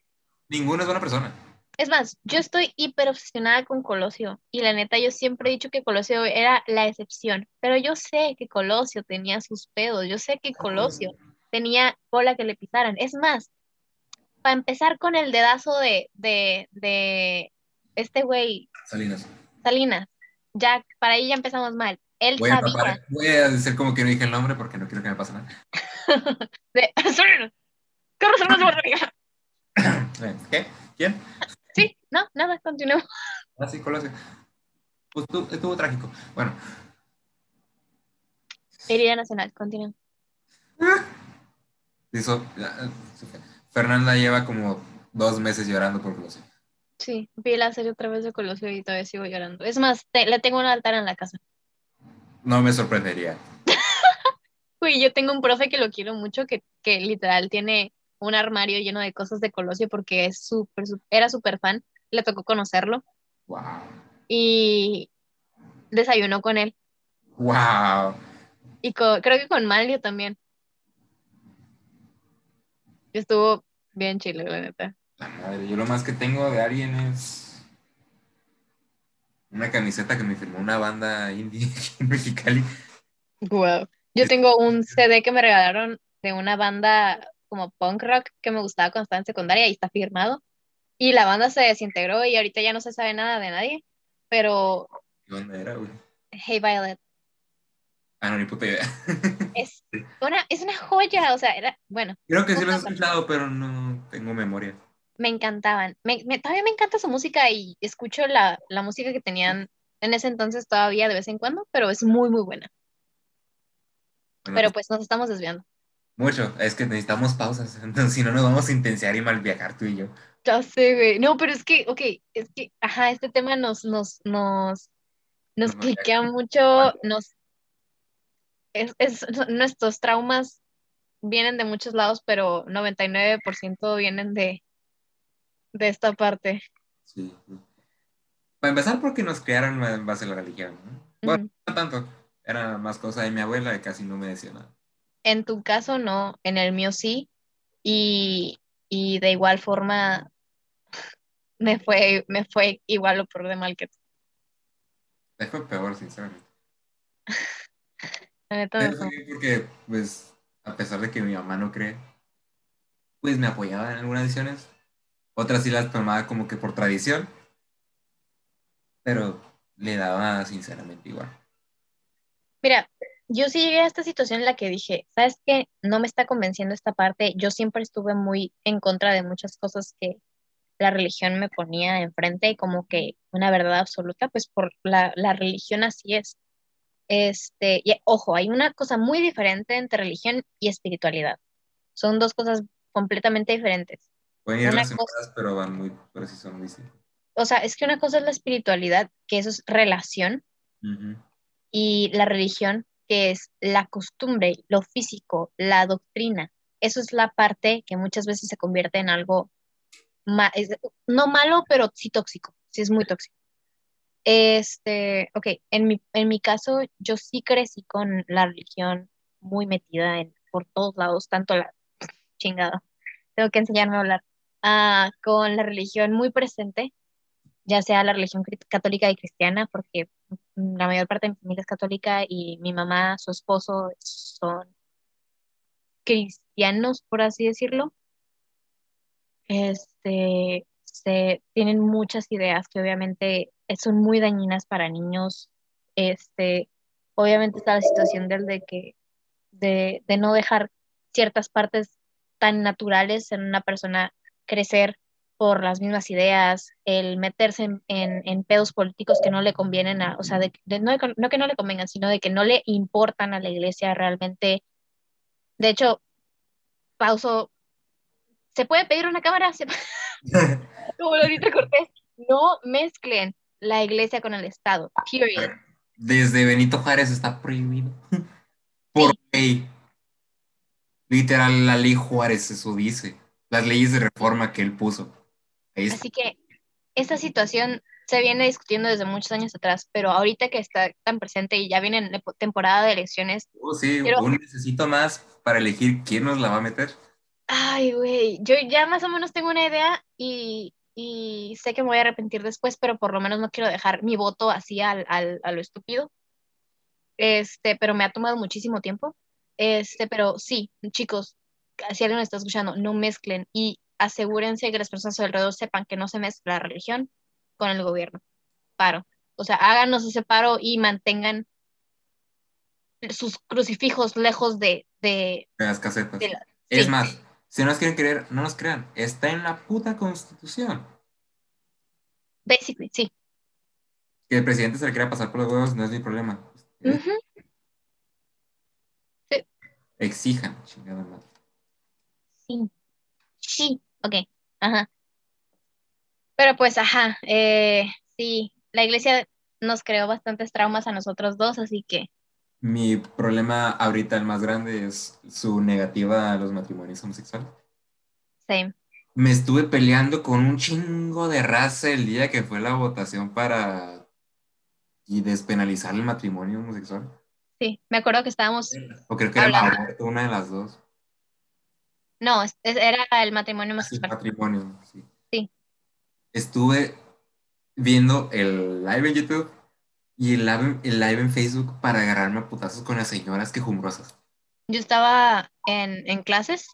Ninguno es buena persona. Es más, yo estoy hiper obsesionada con Colosio y la neta yo siempre he dicho que Colosio era la excepción, pero yo sé que Colosio tenía sus pedos, yo sé que Colosio tenía cola que le pisaran. Es más, para empezar con el dedazo de, de, de este güey Salinas. Salinas, ya para ahí ya empezamos mal. Él Voy a, sabía voy a decir como que no dije el nombre porque no quiero que me pase nada. <laughs> de. Eh, <coughs> ¿Qué? ¿Quién? Sí, no, nada, continuemos. Ah, sí, Colosio. Pues estuvo, estuvo trágico. Bueno, Herida nacional. Hizo- ah, Fernanda lleva como dos meses llorando por Colosio. Sí, vi la serie otra vez de Colosio y todavía sigo llorando. Es más, te- le tengo un altar en la casa. No me sorprendería. <laughs> Uy, yo tengo un profe que lo quiero mucho, que, que literal tiene un armario lleno de cosas de Colosio porque es súper, sú- era súper fan. Le tocó conocerlo Wow. y desayunó con él. Wow. Y creo que con Malio también. Estuvo bien chile, la neta. La madre, yo lo más que tengo de alguien es una camiseta que me firmó una banda indie <laughs> en Mexicali. Wow. Yo tengo un <laughs> CD que me regalaron de una banda como punk rock que me gustaba cuando estaba en secundaria y está firmado. Y la banda se desintegró y ahorita ya no se sabe nada de nadie. Pero ¿Qué onda era, güey? Hey Violet Ah, no, ni puta idea. <laughs> es una, es una joya. O sea, era, bueno, Creo que sí lo he escuchado, pero no tengo memoria. Me encantaban. Me, me- todavía me encanta su música y escucho la, la música que tenían en ese entonces todavía de vez en cuando, pero es muy, muy buena. Bueno, Pero pues nos estamos desviando. Mucho, es que necesitamos pausas, <laughs> entonces si no nos vamos a intensiar y mal viajar tú y yo. Ya sé, güey. No, pero es que, ok, es que, ajá, este tema nos, nos, nos, nos Nos cliquea mucho, nos, es, es- nuestros traumas vienen de muchos lados, pero 99% vienen de, de esta parte. Sí. Para empezar, porque nos criaron en base a la religión, ¿no? Bueno, Ujú. no tanto. Era más cosa de mi abuela que casi no me decía nada. En tu caso no, en el mío sí, y, y de igual forma <laughs> me fue, me fue igual o peor de mal que tú. Me fue peor, sinceramente. <laughs> La neta me Pero fue porque, pues, a pesar de que mi mamá no cree, pues me apoyaba en algunas decisiones. Otras sí las tomaba como que por tradición. Pero le daba sinceramente igual. Mira, yo sí llegué a esta situación en la que dije, ¿sabes qué? No me está convenciendo esta parte. Yo siempre estuve muy en contra de muchas cosas que la religión me ponía enfrente y como que una verdad absoluta, pues por la, la religión así es. Este, y ojo, hay una cosa muy diferente entre religión y espiritualidad. Son dos cosas completamente diferentes. Pueden ir relacionadas, pero van muy, pero sí son distintas. O sea, es que una cosa es la espiritualidad, que eso es relación, Ujú. y la religión, que es la costumbre, lo físico, la doctrina. Eso es la parte que muchas veces se convierte en algo, ma- no malo, pero sí tóxico, sí es muy tóxico. Este, ok, en mi, en mi caso, yo sí crecí con la religión muy metida en, por todos lados, tanto la chingada, tengo que enseñarme a hablar, ah, con la religión muy presente, ya sea la religión católica y cristiana, porque mm, la mayor parte de mi familia es católica y mi mamá, su esposo son cristianos, por así decirlo. Este, se, tienen muchas ideas que obviamente son muy dañinas para niños. Este, obviamente está la situación del de que, de no dejar ciertas partes tan naturales en una persona crecer por las mismas ideas, el meterse en, en, en pedos políticos que no le convienen a, o sea, de, de no, que no le convengan, sino de que no le importan a la iglesia realmente. De hecho, pauso, ¿se puede pedir una cámara? <laughs> ¿Se- Como Lolita Cortés, no mezclen la iglesia con el Estado, period. Desde Benito Juárez está prohibido. <laughs> Por ley. Literal, la ley Juárez eso dice. Las leyes de reforma que él puso. Ahí. Así que esta situación se viene discutiendo desde muchos años atrás, pero ahorita que está tan presente y ya viene temporada de elecciones, Oh, sí, Pero- un necesito más para elegir quién nos la va a meter. ay, güey, yo ya más o menos tengo una idea y, y sé que me voy a arrepentir después, pero por lo menos no quiero dejar mi voto así al, al- a lo estúpido. Este, pero me ha tomado muchísimo tiempo. Este, pero sí, chicos, si alguien está escuchando, no mezclen y asegúrense que las personas alrededor sepan que no se mezcla la religión con el gobierno. Paro. O sea, háganos ese paro y mantengan sus crucifijos lejos de, de, de las casetas. de la- Es sí. más, si no nos quieren creer, no nos crean. Está en la puta constitución. Basically, sí. Que el presidente se le quiera pasar por los huevos no es mi problema. Ujú. Exijan, chingada madre. Sí. Sí, ok. Ajá. Pero pues, ajá, eh, sí, la iglesia nos creó bastantes traumas a nosotros dos, así que Mi problema ahorita, el más grande, es su negativa a los matrimonios homosexuales. same. Me estuve peleando con un chingo de raza el día que fue la votación para y despenalizar el matrimonio homosexual. Sí, me acuerdo que estábamos, O creo que era Hablando. aborto, una de las dos. No, era el matrimonio homosexual. matrimonio, sí. Sí. Estuve viendo el live en YouTube y el live, el live en Facebook para agarrarme a putazos con las señoras quejumbrosas. Yo estaba en, en clases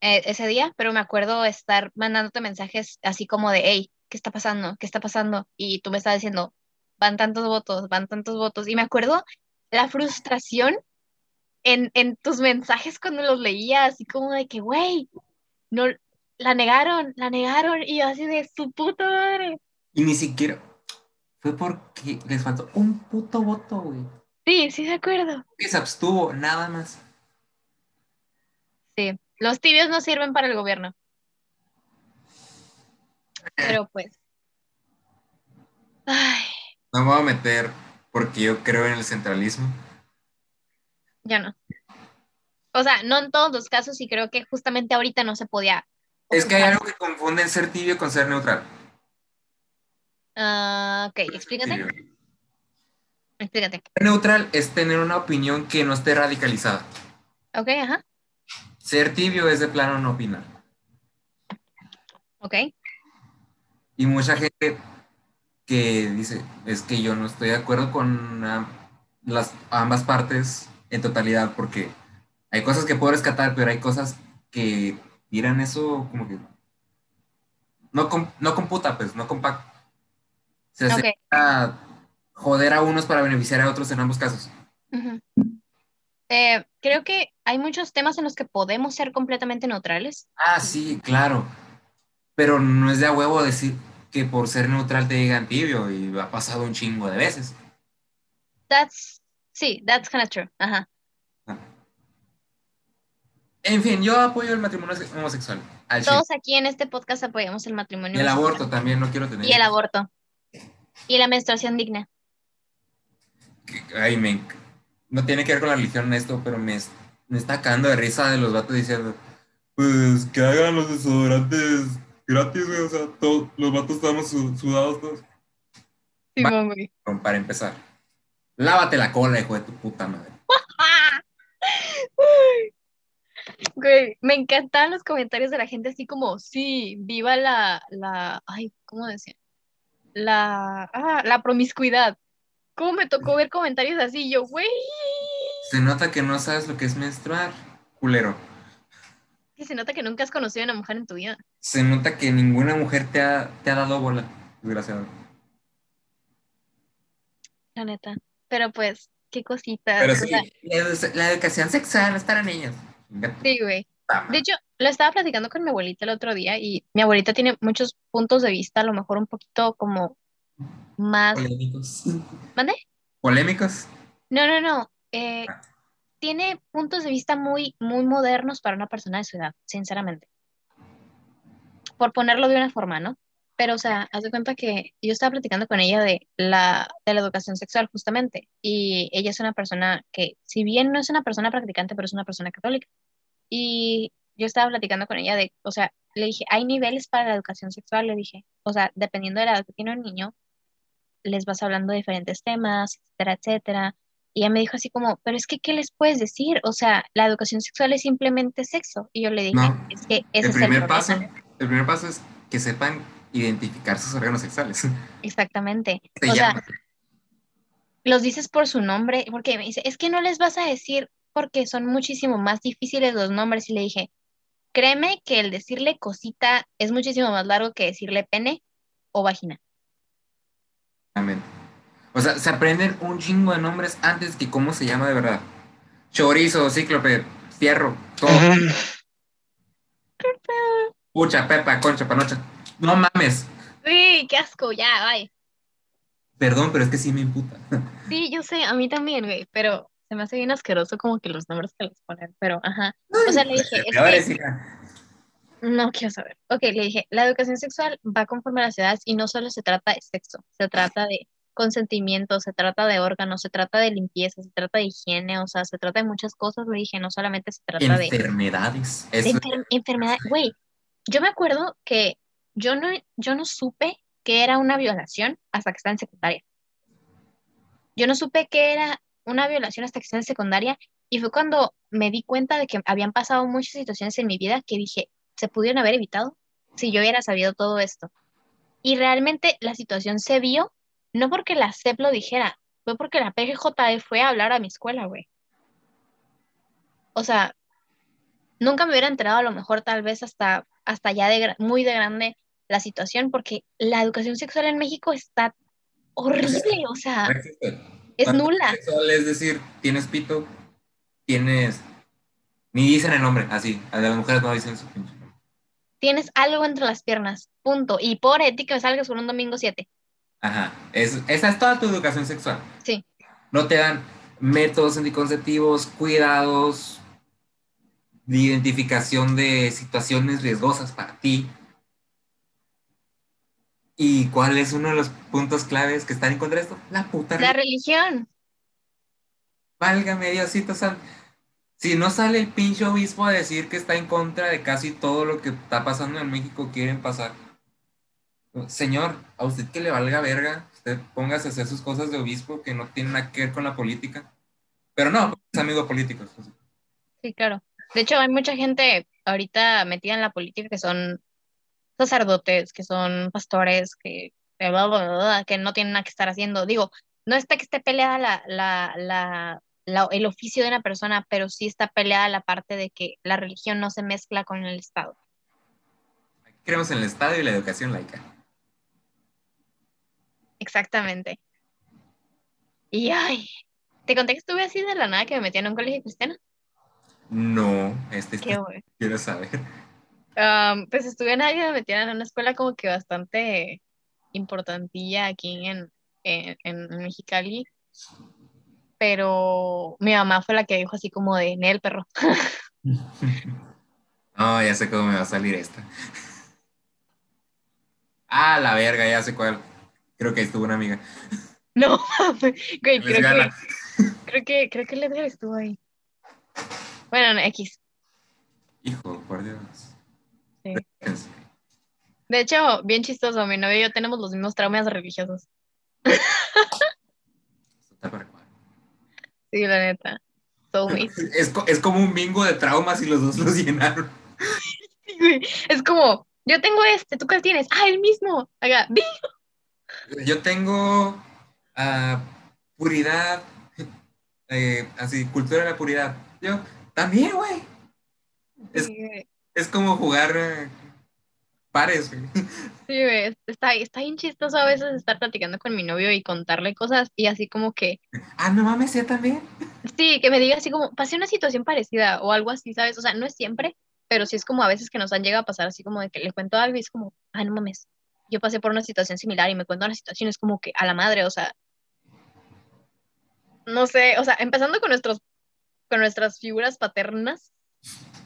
eh, ese día, pero me acuerdo estar mandándote mensajes así como de, hey, ¿qué está pasando? ¿Qué está pasando? Y tú me estabas diciendo, van tantos votos, van tantos votos. Y me acuerdo la frustración en, en tus mensajes cuando los leía, así como de que, güey, no, la negaron, la negaron. Y yo así de su puta madre. Y ni siquiera fue porque les faltó un puto voto, güey. Sí, sí, de acuerdo. Que se abstuvo, nada más. Sí, los tibios no sirven para el gobierno. Pero pues. Ay, No me voy a meter porque yo creo en el centralismo. Ya no. O sea, no en todos los casos y creo que justamente ahorita no se podía. Es que hay algo que confunden ser tibio con ser neutral. Ah, ok, explícate, Tibio. explícate. Ser neutral es tener una opinión que no esté radicalizada. Ok, ajá, Ser tibio es de plano no opinar. ok. Y mucha gente que dice, es que yo no estoy de acuerdo con las, ambas partes en totalidad, porque hay cosas que puedo rescatar, pero hay cosas que tiran eso como que no, no computa, pues, no compacta. Se hace a joder a unos para beneficiar a otros en ambos casos. Eh, creo que hay muchos temas en los que podemos ser completamente neutrales. Ah, sí, claro. Pero no es de a huevo decir que por ser neutral te digan tibio y ha pasado un chingo de veces. That's, sí, that's kind of true. Ajá. En fin, yo apoyo el matrimonio homosexual. Al chile. Todos aquí en este podcast apoyamos el matrimonio. Y el homosexual. aborto también, no quiero tener. Y el aborto. Y la menstruación digna. Ay, me No tiene que ver con la religión esto, pero me, me está cagando de risa de los vatos diciendo, pues que hagan los desodorantes gratis, güey. O sea, todos, los vatos estamos su- sudados todos. Güey. Bueno, Para empezar, lávate la cola, hijo de tu puta madre. <laughs> Güey, me encantaban los comentarios de la gente así como, sí, viva la, la, ay, ¿cómo decía? La, ah, la promiscuidad. ¿Cómo me tocó ver comentarios así? Yo, güey, Se nota que no sabes lo que es menstruar, culero. se nota que nunca has conocido a una mujer en tu vida. Se nota que ninguna mujer te ha, te ha dado bola, desgraciado. La neta. Pero pues, qué cositas. Pero sí, la, edu- la educación sexual es para niños. Sí, güey. De hecho, lo estaba platicando con mi abuelita el otro día y mi abuelita tiene muchos puntos de vista, a lo mejor un poquito como más... Polémicos. ¿Mande? Polémicos. No, no, no. eh, tiene puntos de vista muy, muy modernos para una persona de su edad, sinceramente. Por ponerlo de una forma, ¿no? Pero, o sea, haz de cuenta que yo estaba platicando con ella de la, de la educación sexual, justamente, y ella es una persona que, si bien no es una persona practicante, pero es una persona católica. Y yo estaba platicando con ella de, o sea, le dije, hay niveles para la educación sexual, le dije, o sea, dependiendo de la edad que tiene un niño, les vas hablando de diferentes temas, etcétera, etcétera. Y ella me dijo así como, pero es que, ¿qué les puedes decir? O sea, la educación sexual es simplemente sexo. Y yo le dije, No. es que ese El es el primer problema. paso, el primer paso es que sepan identificar sus órganos sexuales. Exactamente. <laughs> Se O sea, los dices por su nombre, porque me dice, es que no les vas a decir porque son muchísimo más difíciles los nombres. Y le dije, créeme que el decirle cosita es muchísimo más largo que decirle pene o vagina. Exactamente. O sea, se aprenden un chingo de nombres antes que cómo se llama de verdad. Chorizo, cíclope, fierro, todo. Pucha, pepa, concha, panocha. No mames. Sí, qué asco, ya, bye. Perdón, pero es que sí me imputa. <laughs> Sí, yo sé, a mí también, güey, pero se me hace bien asqueroso como que los nombres que les ponen, pero ajá. O sea, le <laughs> dije, es que. No quiero saber. Ok, le dije, la educación sexual va conforme a las edades y no solo se trata de sexo, se trata de consentimiento, se trata de órganos, se trata de limpieza, se trata de higiene, o sea, se trata de muchas cosas, le dije, no solamente se trata de... Enfermedades. de Eso enfer- enfermedad. Güey, yo me acuerdo que yo no, yo no supe que era una violación hasta que estaba en secundaria. Yo no supe que era una violación hasta que estaba en secundaria y fue cuando me di cuenta de que habían pasado muchas situaciones en mi vida que dije, se pudieron haber evitado si yo hubiera sabido todo esto. Y realmente la situación se vio, no porque la SEP lo dijera, fue porque la PGJE fue a hablar a mi escuela, güey. O sea, nunca me hubiera enterado a lo mejor tal vez hasta, hasta ya de, muy de grande la situación, porque la educación sexual en México está horrible, o sea, es nula. sexual Es decir, tienes pito, tienes. Ni dicen el nombre, así. A las mujeres no dicen su pinche. Tienes algo entre las piernas, punto. Y por ética salgas con un domingo 7. Ajá. Es, esa es toda tu educación sexual. Sí. No te dan métodos anticonceptivos, cuidados, de identificación de situaciones riesgosas para ti. ¿Y cuál es uno de los puntos claves que están en contra de esto? La puta La religión. Válgame Diosito santo. Si no sale el pinche obispo a decir que está en contra de casi todo lo que está pasando en México, quieren pasar. Señor, a usted que le valga verga, usted póngase a hacer sus cosas de obispo que no tienen nada que ver con la política. Pero no, es amigo político. Sí, claro. De hecho, hay mucha gente ahorita metida en la política que son sacerdotes, que son pastores, que, que no tienen nada que estar haciendo. Digo, no está que esté peleada la, la, la, la- el oficio de una persona, pero sí está peleada la parte de que la religión no se mezcla con el Estado. Creemos en el Estado y la educación laica. Exactamente. Y ay, te conté que estuve así de la nada que me metí en un colegio cristiano. No, este, Qué bueno. quiero saber. Pues estuve en me metieron en una escuela como que bastante importantilla aquí en, en, en Mexicali, pero mi mamá fue la que dijo así como de, Nel, perro. <laughs> No, ya sé cómo me va a salir esta. <laughs> Ah, la verga, ya sé cuál. Creo que ahí estuvo una amiga. <laughs> No, güey, creo que, creo que, creo que el Edgar estuvo ahí. Bueno, no, X. Hijo. Sí. <laughs> De hecho, bien chistoso, mi novio y yo tenemos los mismos traumas religiosos. Sí, la neta. <laughs> Es, es como un bingo de traumas y los dos los llenaron. Es como, yo tengo este, ¿tú cuál tienes? Ah, el mismo. Yo tengo ah, puridad, eh, así, cultura de la puridad. Yo también, güey. Es-. Es como jugar eh, pares, güey. <laughs> Sí, güey, está, está bien chistoso a veces estar platicando con mi novio y contarle cosas y así como que, Ah, no mames, ¿ya también? sí, que me diga así como, pasé una situación parecida o algo así, ¿sabes? O sea, no es siempre, pero sí es como a veces que nos han llegado a pasar así como de que le cuento algo y es como, ay, no mames, yo pasé por una situación similar y me cuento una situación, es como que a la madre, o sea, no sé, o sea, empezando con nuestros, con nuestras figuras paternas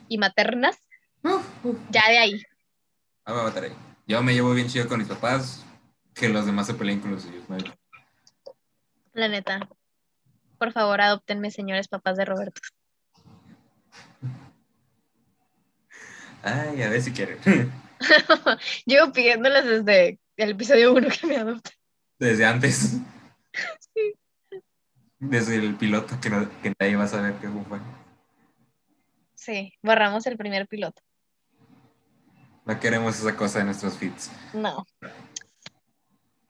y maternas, Ya de ahí. Ah, me mataré. Yo me llevo bien chido con mis papás, que los demás se peleen con los suyos. ¿no? La neta. Por favor, adoptenme, señores papás de Roberto. Ay, a ver si quieren. <laughs> Llevo pidiéndoles desde el episodio 1 que me adopten. Desde antes. Desde el piloto, que, no- que nadie va a saber qué fue. Sí, borramos el primer piloto. No queremos esa cosa de nuestros feeds. No,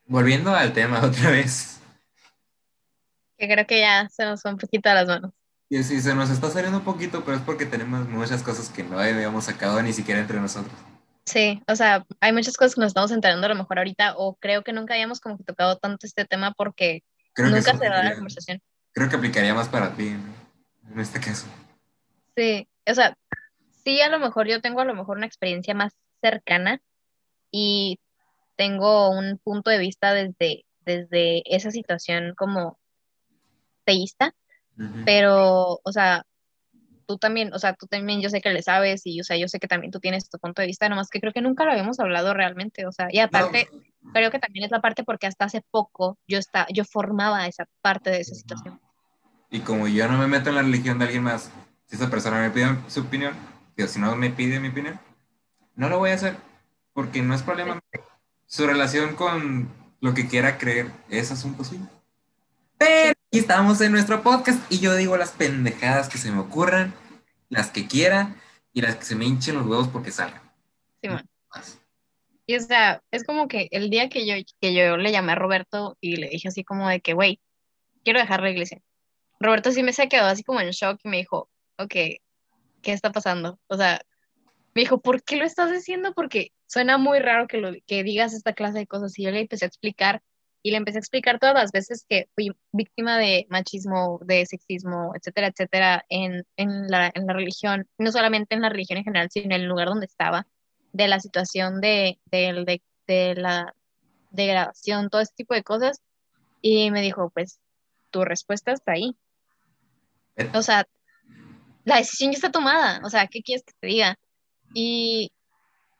Volviendo al tema <laughs> otra vez. que creo que ya se nos fue un poquito a las manos. Y sí, se nos está saliendo un poquito, pero es porque tenemos muchas cosas que no habíamos sacado ni siquiera entre nosotros. Sí, o sea, hay muchas cosas que nos estamos enterando a lo mejor ahorita, o creo que nunca habíamos como que tocado tanto este tema porque Creo nunca se da la conversación. creo que aplicaría más para ti en este caso. Sí, o sea, sí, a lo mejor yo tengo a lo mejor una experiencia más cercana y tengo un punto de vista desde, desde esa situación como teísta, Ujú. pero, o sea, tú también, o sea, tú también yo sé que le sabes y, o sea, yo sé que también tú tienes tu punto de vista, nomás que creo que nunca lo habíamos hablado realmente, o sea, y aparte, creo que también es la parte porque hasta hace poco yo, está, yo formaba esa parte de esa situación. Y como yo no me meto en la religión de alguien más, si esa persona me pide su opinión, si no me pide mi opinión, no lo voy a hacer, porque no es problema. Su relación con lo que quiera creer es asunto suyo. Pero aquí estamos en nuestro podcast y yo digo las pendejadas que se me ocurran, las que quiera y las que se me hinchen los huevos porque salgan. Sí, man. Y o sea, es como que el día que yo, que yo le llamé a Roberto y le dije así como de que, güey, quiero dejar la iglesia. Roberto sí me se quedó así como en shock y me dijo, ok, ¿qué está pasando? O sea, me dijo, ¿por qué lo estás diciendo? Porque suena muy raro que, lo, que digas esta clase de cosas. Y yo le empecé a explicar y le empecé a explicar todas las veces que fui víctima de machismo, de sexismo, etcétera, etcétera, en, en, la, en la religión, no solamente en la religión en general, sino en el lugar donde estaba, de la situación de, de, de, de la degradación, todo ese tipo de cosas. Y me dijo, pues tu respuesta está ahí. Eh. O sea, la decisión ya está tomada. O sea, ¿qué quieres que te diga? Y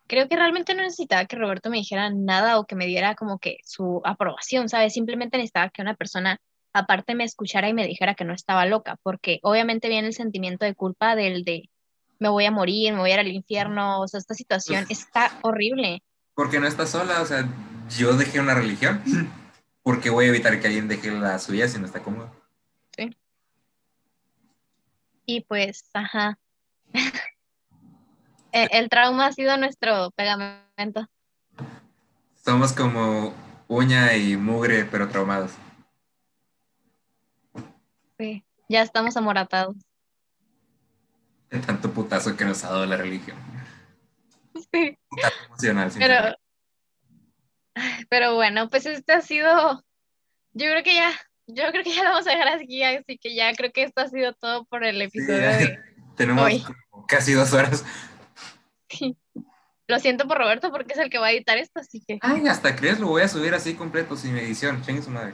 creo que realmente no necesitaba que Roberto me dijera nada o que me diera como que su aprobación, ¿sabes? Simplemente necesitaba que una persona aparte me escuchara y me dijera que no estaba loca, porque obviamente viene el sentimiento de culpa del de me voy a morir, me voy a ir al infierno, o sea, esta situación está horrible. Porque no estás sola, o sea, yo dejé una religión, <laughs> porque voy a evitar que alguien deje la suya si no está cómodo. Sí. Y pues, ajá. <laughs> El trauma ha sido nuestro pegamento. Somos como uña y mugre, pero traumados. Sí, ya estamos amoratados. De tanto putazo que nos ha dado la religión. Sí. emocional, pero, pero bueno, pues este ha sido, yo creo que ya, yo creo que ya lo vamos a dejar aquí, así que ya creo que esto ha sido todo por el episodio de <laughs> Tenemos casi dos horas. Lo siento por Roberto porque es el que va a editar esto, así que. Ay, hasta crees, lo voy a subir así completo, sin edición. Chingue su madre.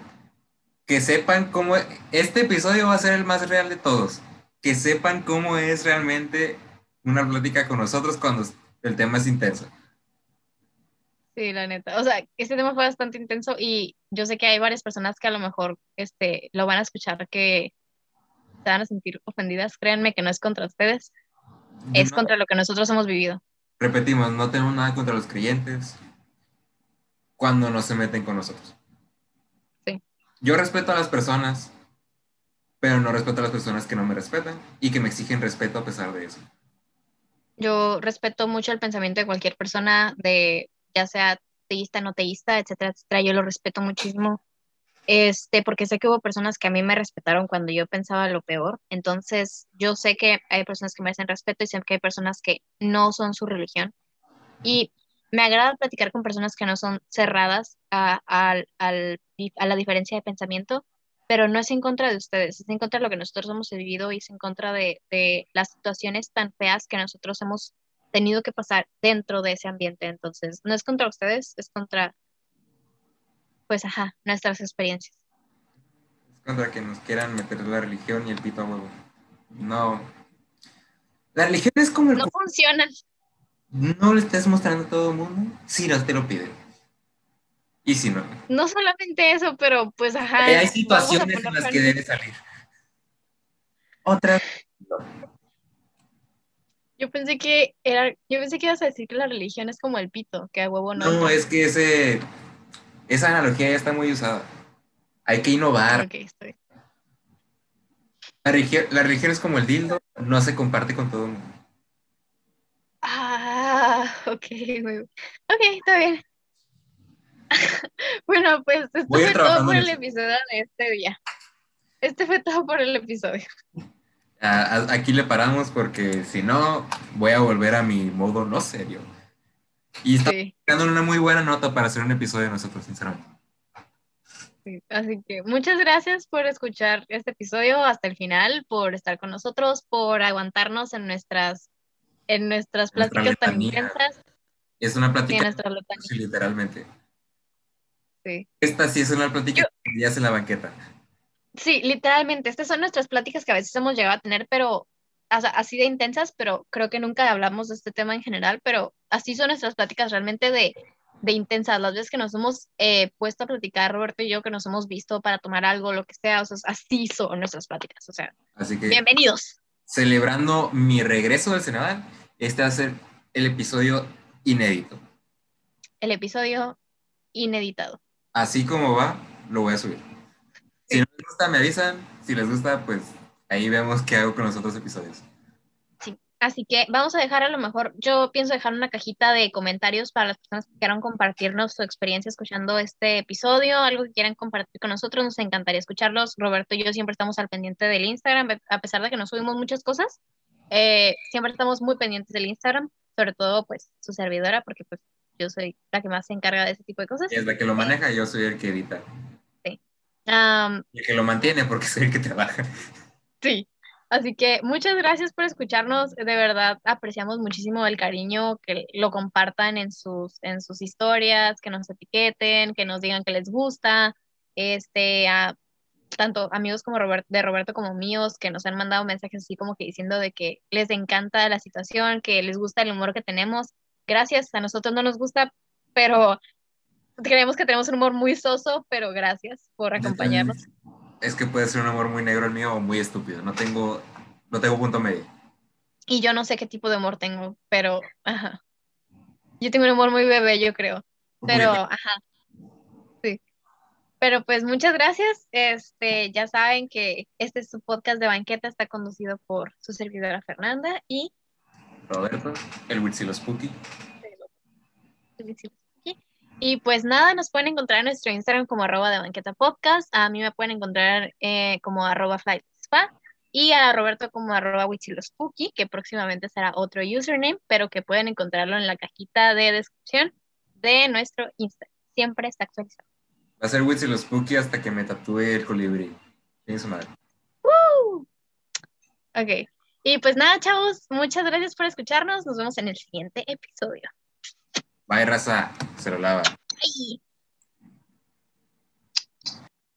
Que sepan cómo. Este episodio va a ser el más real de todos. Que sepan cómo es realmente una plática con nosotros cuando el tema es intenso. Sí, la neta. O sea, este tema fue bastante intenso y yo sé que hay varias personas que a lo mejor este, lo van a escuchar que se van a sentir ofendidas. Créanme que no es contra ustedes es contra lo que nosotros hemos vivido. Repetimos, no tenemos nada contra los creyentes cuando no se meten con nosotros. Sí. Yo respeto a las personas, pero no respeto a las personas que no me respetan y que me exigen respeto a pesar de eso. Yo respeto mucho el pensamiento de cualquier persona, de ya sea teísta, no teísta, etcétera, etcétera. Yo lo respeto muchísimo este, porque sé que hubo personas que a mí me respetaron cuando yo pensaba lo peor, entonces yo sé que hay personas que merecen respeto y sé que hay personas que no son su religión. Y me agrada platicar con personas que no son cerradas a, la diferencia de pensamiento, pero no es en contra de ustedes, es en contra de lo que nosotros hemos vivido y es en contra de, de las situaciones tan feas que nosotros hemos tenido que pasar dentro de ese ambiente. Entonces, no es contra ustedes, es contra pues, ajá, nuestras experiencias. Es contra que nos quieran meter la religión y el pito a huevo. No. La religión es como el... No funciona. No le estés mostrando a todo el mundo si no te lo piden. Y si no. No solamente eso, pero pues ajá. hay situaciones en las que debe salir. Otra. Yo pensé que era, yo pensé que ibas a decir que la religión es como el pito, que a huevo no. No, es que ese esa analogía ya está muy usada. Hay que innovar. La, religión, es como el dildo, no se comparte con todo el mundo. Ah, <laughs> ok, Ok, está bien. <laughs> bueno, pues esto fue todo por el episodio de este día. Este fue todo por el episodio. <laughs> Aquí le paramos porque si no, voy a volver a mi modo no serio. Y está dando una muy buena nota para hacer un episodio de nosotros, sinceramente. así que muchas gracias por escuchar este episodio hasta el final, por estar con nosotros, por aguantarnos en nuestras, en nuestras pláticas tan intensas. Es una plática literalmente. Sí. Esta sí es una plática que ya en la banqueta. Sí, literalmente. Estas son nuestras pláticas que a veces hemos llegado a tener, pero o sea, así de intensas, pero creo que nunca hablamos de este tema en general, pero así son nuestras pláticas realmente de, de intensas. Las veces que nos hemos eh, puesto a platicar, Roberto y yo, que nos hemos visto para tomar algo, lo que sea, o sea, así son nuestras pláticas. O sea, Así que, bienvenidos. celebrando mi regreso del Senadal, este va a ser el episodio inédito. El episodio ineditado. Así como va, lo voy a subir. Si no les gusta, me avisan. Si les gusta, pues ahí vemos qué hago con los otros episodios. Sí. Así que vamos a dejar a lo mejor, yo pienso dejar una cajita de comentarios para las personas que quieran compartirnos su experiencia escuchando este episodio, algo que quieran compartir con nosotros, nos encantaría escucharlos. Roberto y yo siempre estamos al pendiente del Instagram, a pesar de que no subimos muchas cosas, eh, siempre estamos muy pendientes del Instagram, sobre todo pues su servidora, porque pues yo soy la que más se encarga de ese tipo de cosas. Es la que lo maneja, yo soy el que edita. Am, Y el que lo mantiene, porque soy el que trabaja. Sí, así que muchas gracias por escucharnos. De verdad, apreciamos muchísimo el cariño, que lo compartan en sus, en sus historias, que nos etiqueten, que nos digan que les gusta. Este, a tanto amigos como Robert, de Roberto como míos, que nos han mandado mensajes así como que diciendo de que les encanta la situación, que les gusta el humor que tenemos. Gracias, a nosotros no nos gusta, pero creemos que tenemos un humor muy soso, pero gracias por acompañarnos. Es que puede ser un amor muy negro el mío o muy estúpido. No tengo, no tengo punto medio. Y yo no sé qué tipo de humor tengo, pero ajá. Yo tengo un humor muy bebé, yo creo. Pero, ajá. Sí. Pero pues muchas gracias. Este, ya saben que este es su podcast de banqueta, está conducido por su servidora Fernanda y Roberto, el Witzilo Spooky. Y pues nada, nos pueden encontrar en nuestro Instagram como arroba de banqueta podcast. A mí me pueden encontrar eh, como arroba flight spa y a Roberto como arroba Spooky, que próximamente será otro username, pero que pueden encontrarlo en la cajita de descripción de nuestro Instagram. Siempre está actualizado. Va a ser Witzilo Spooky hasta que me tatúe el colibrí. Su madre. Ok. Y pues nada, chavos, muchas gracias por escucharnos. Nos vemos en el siguiente episodio. Bye, raza. Se lo lava.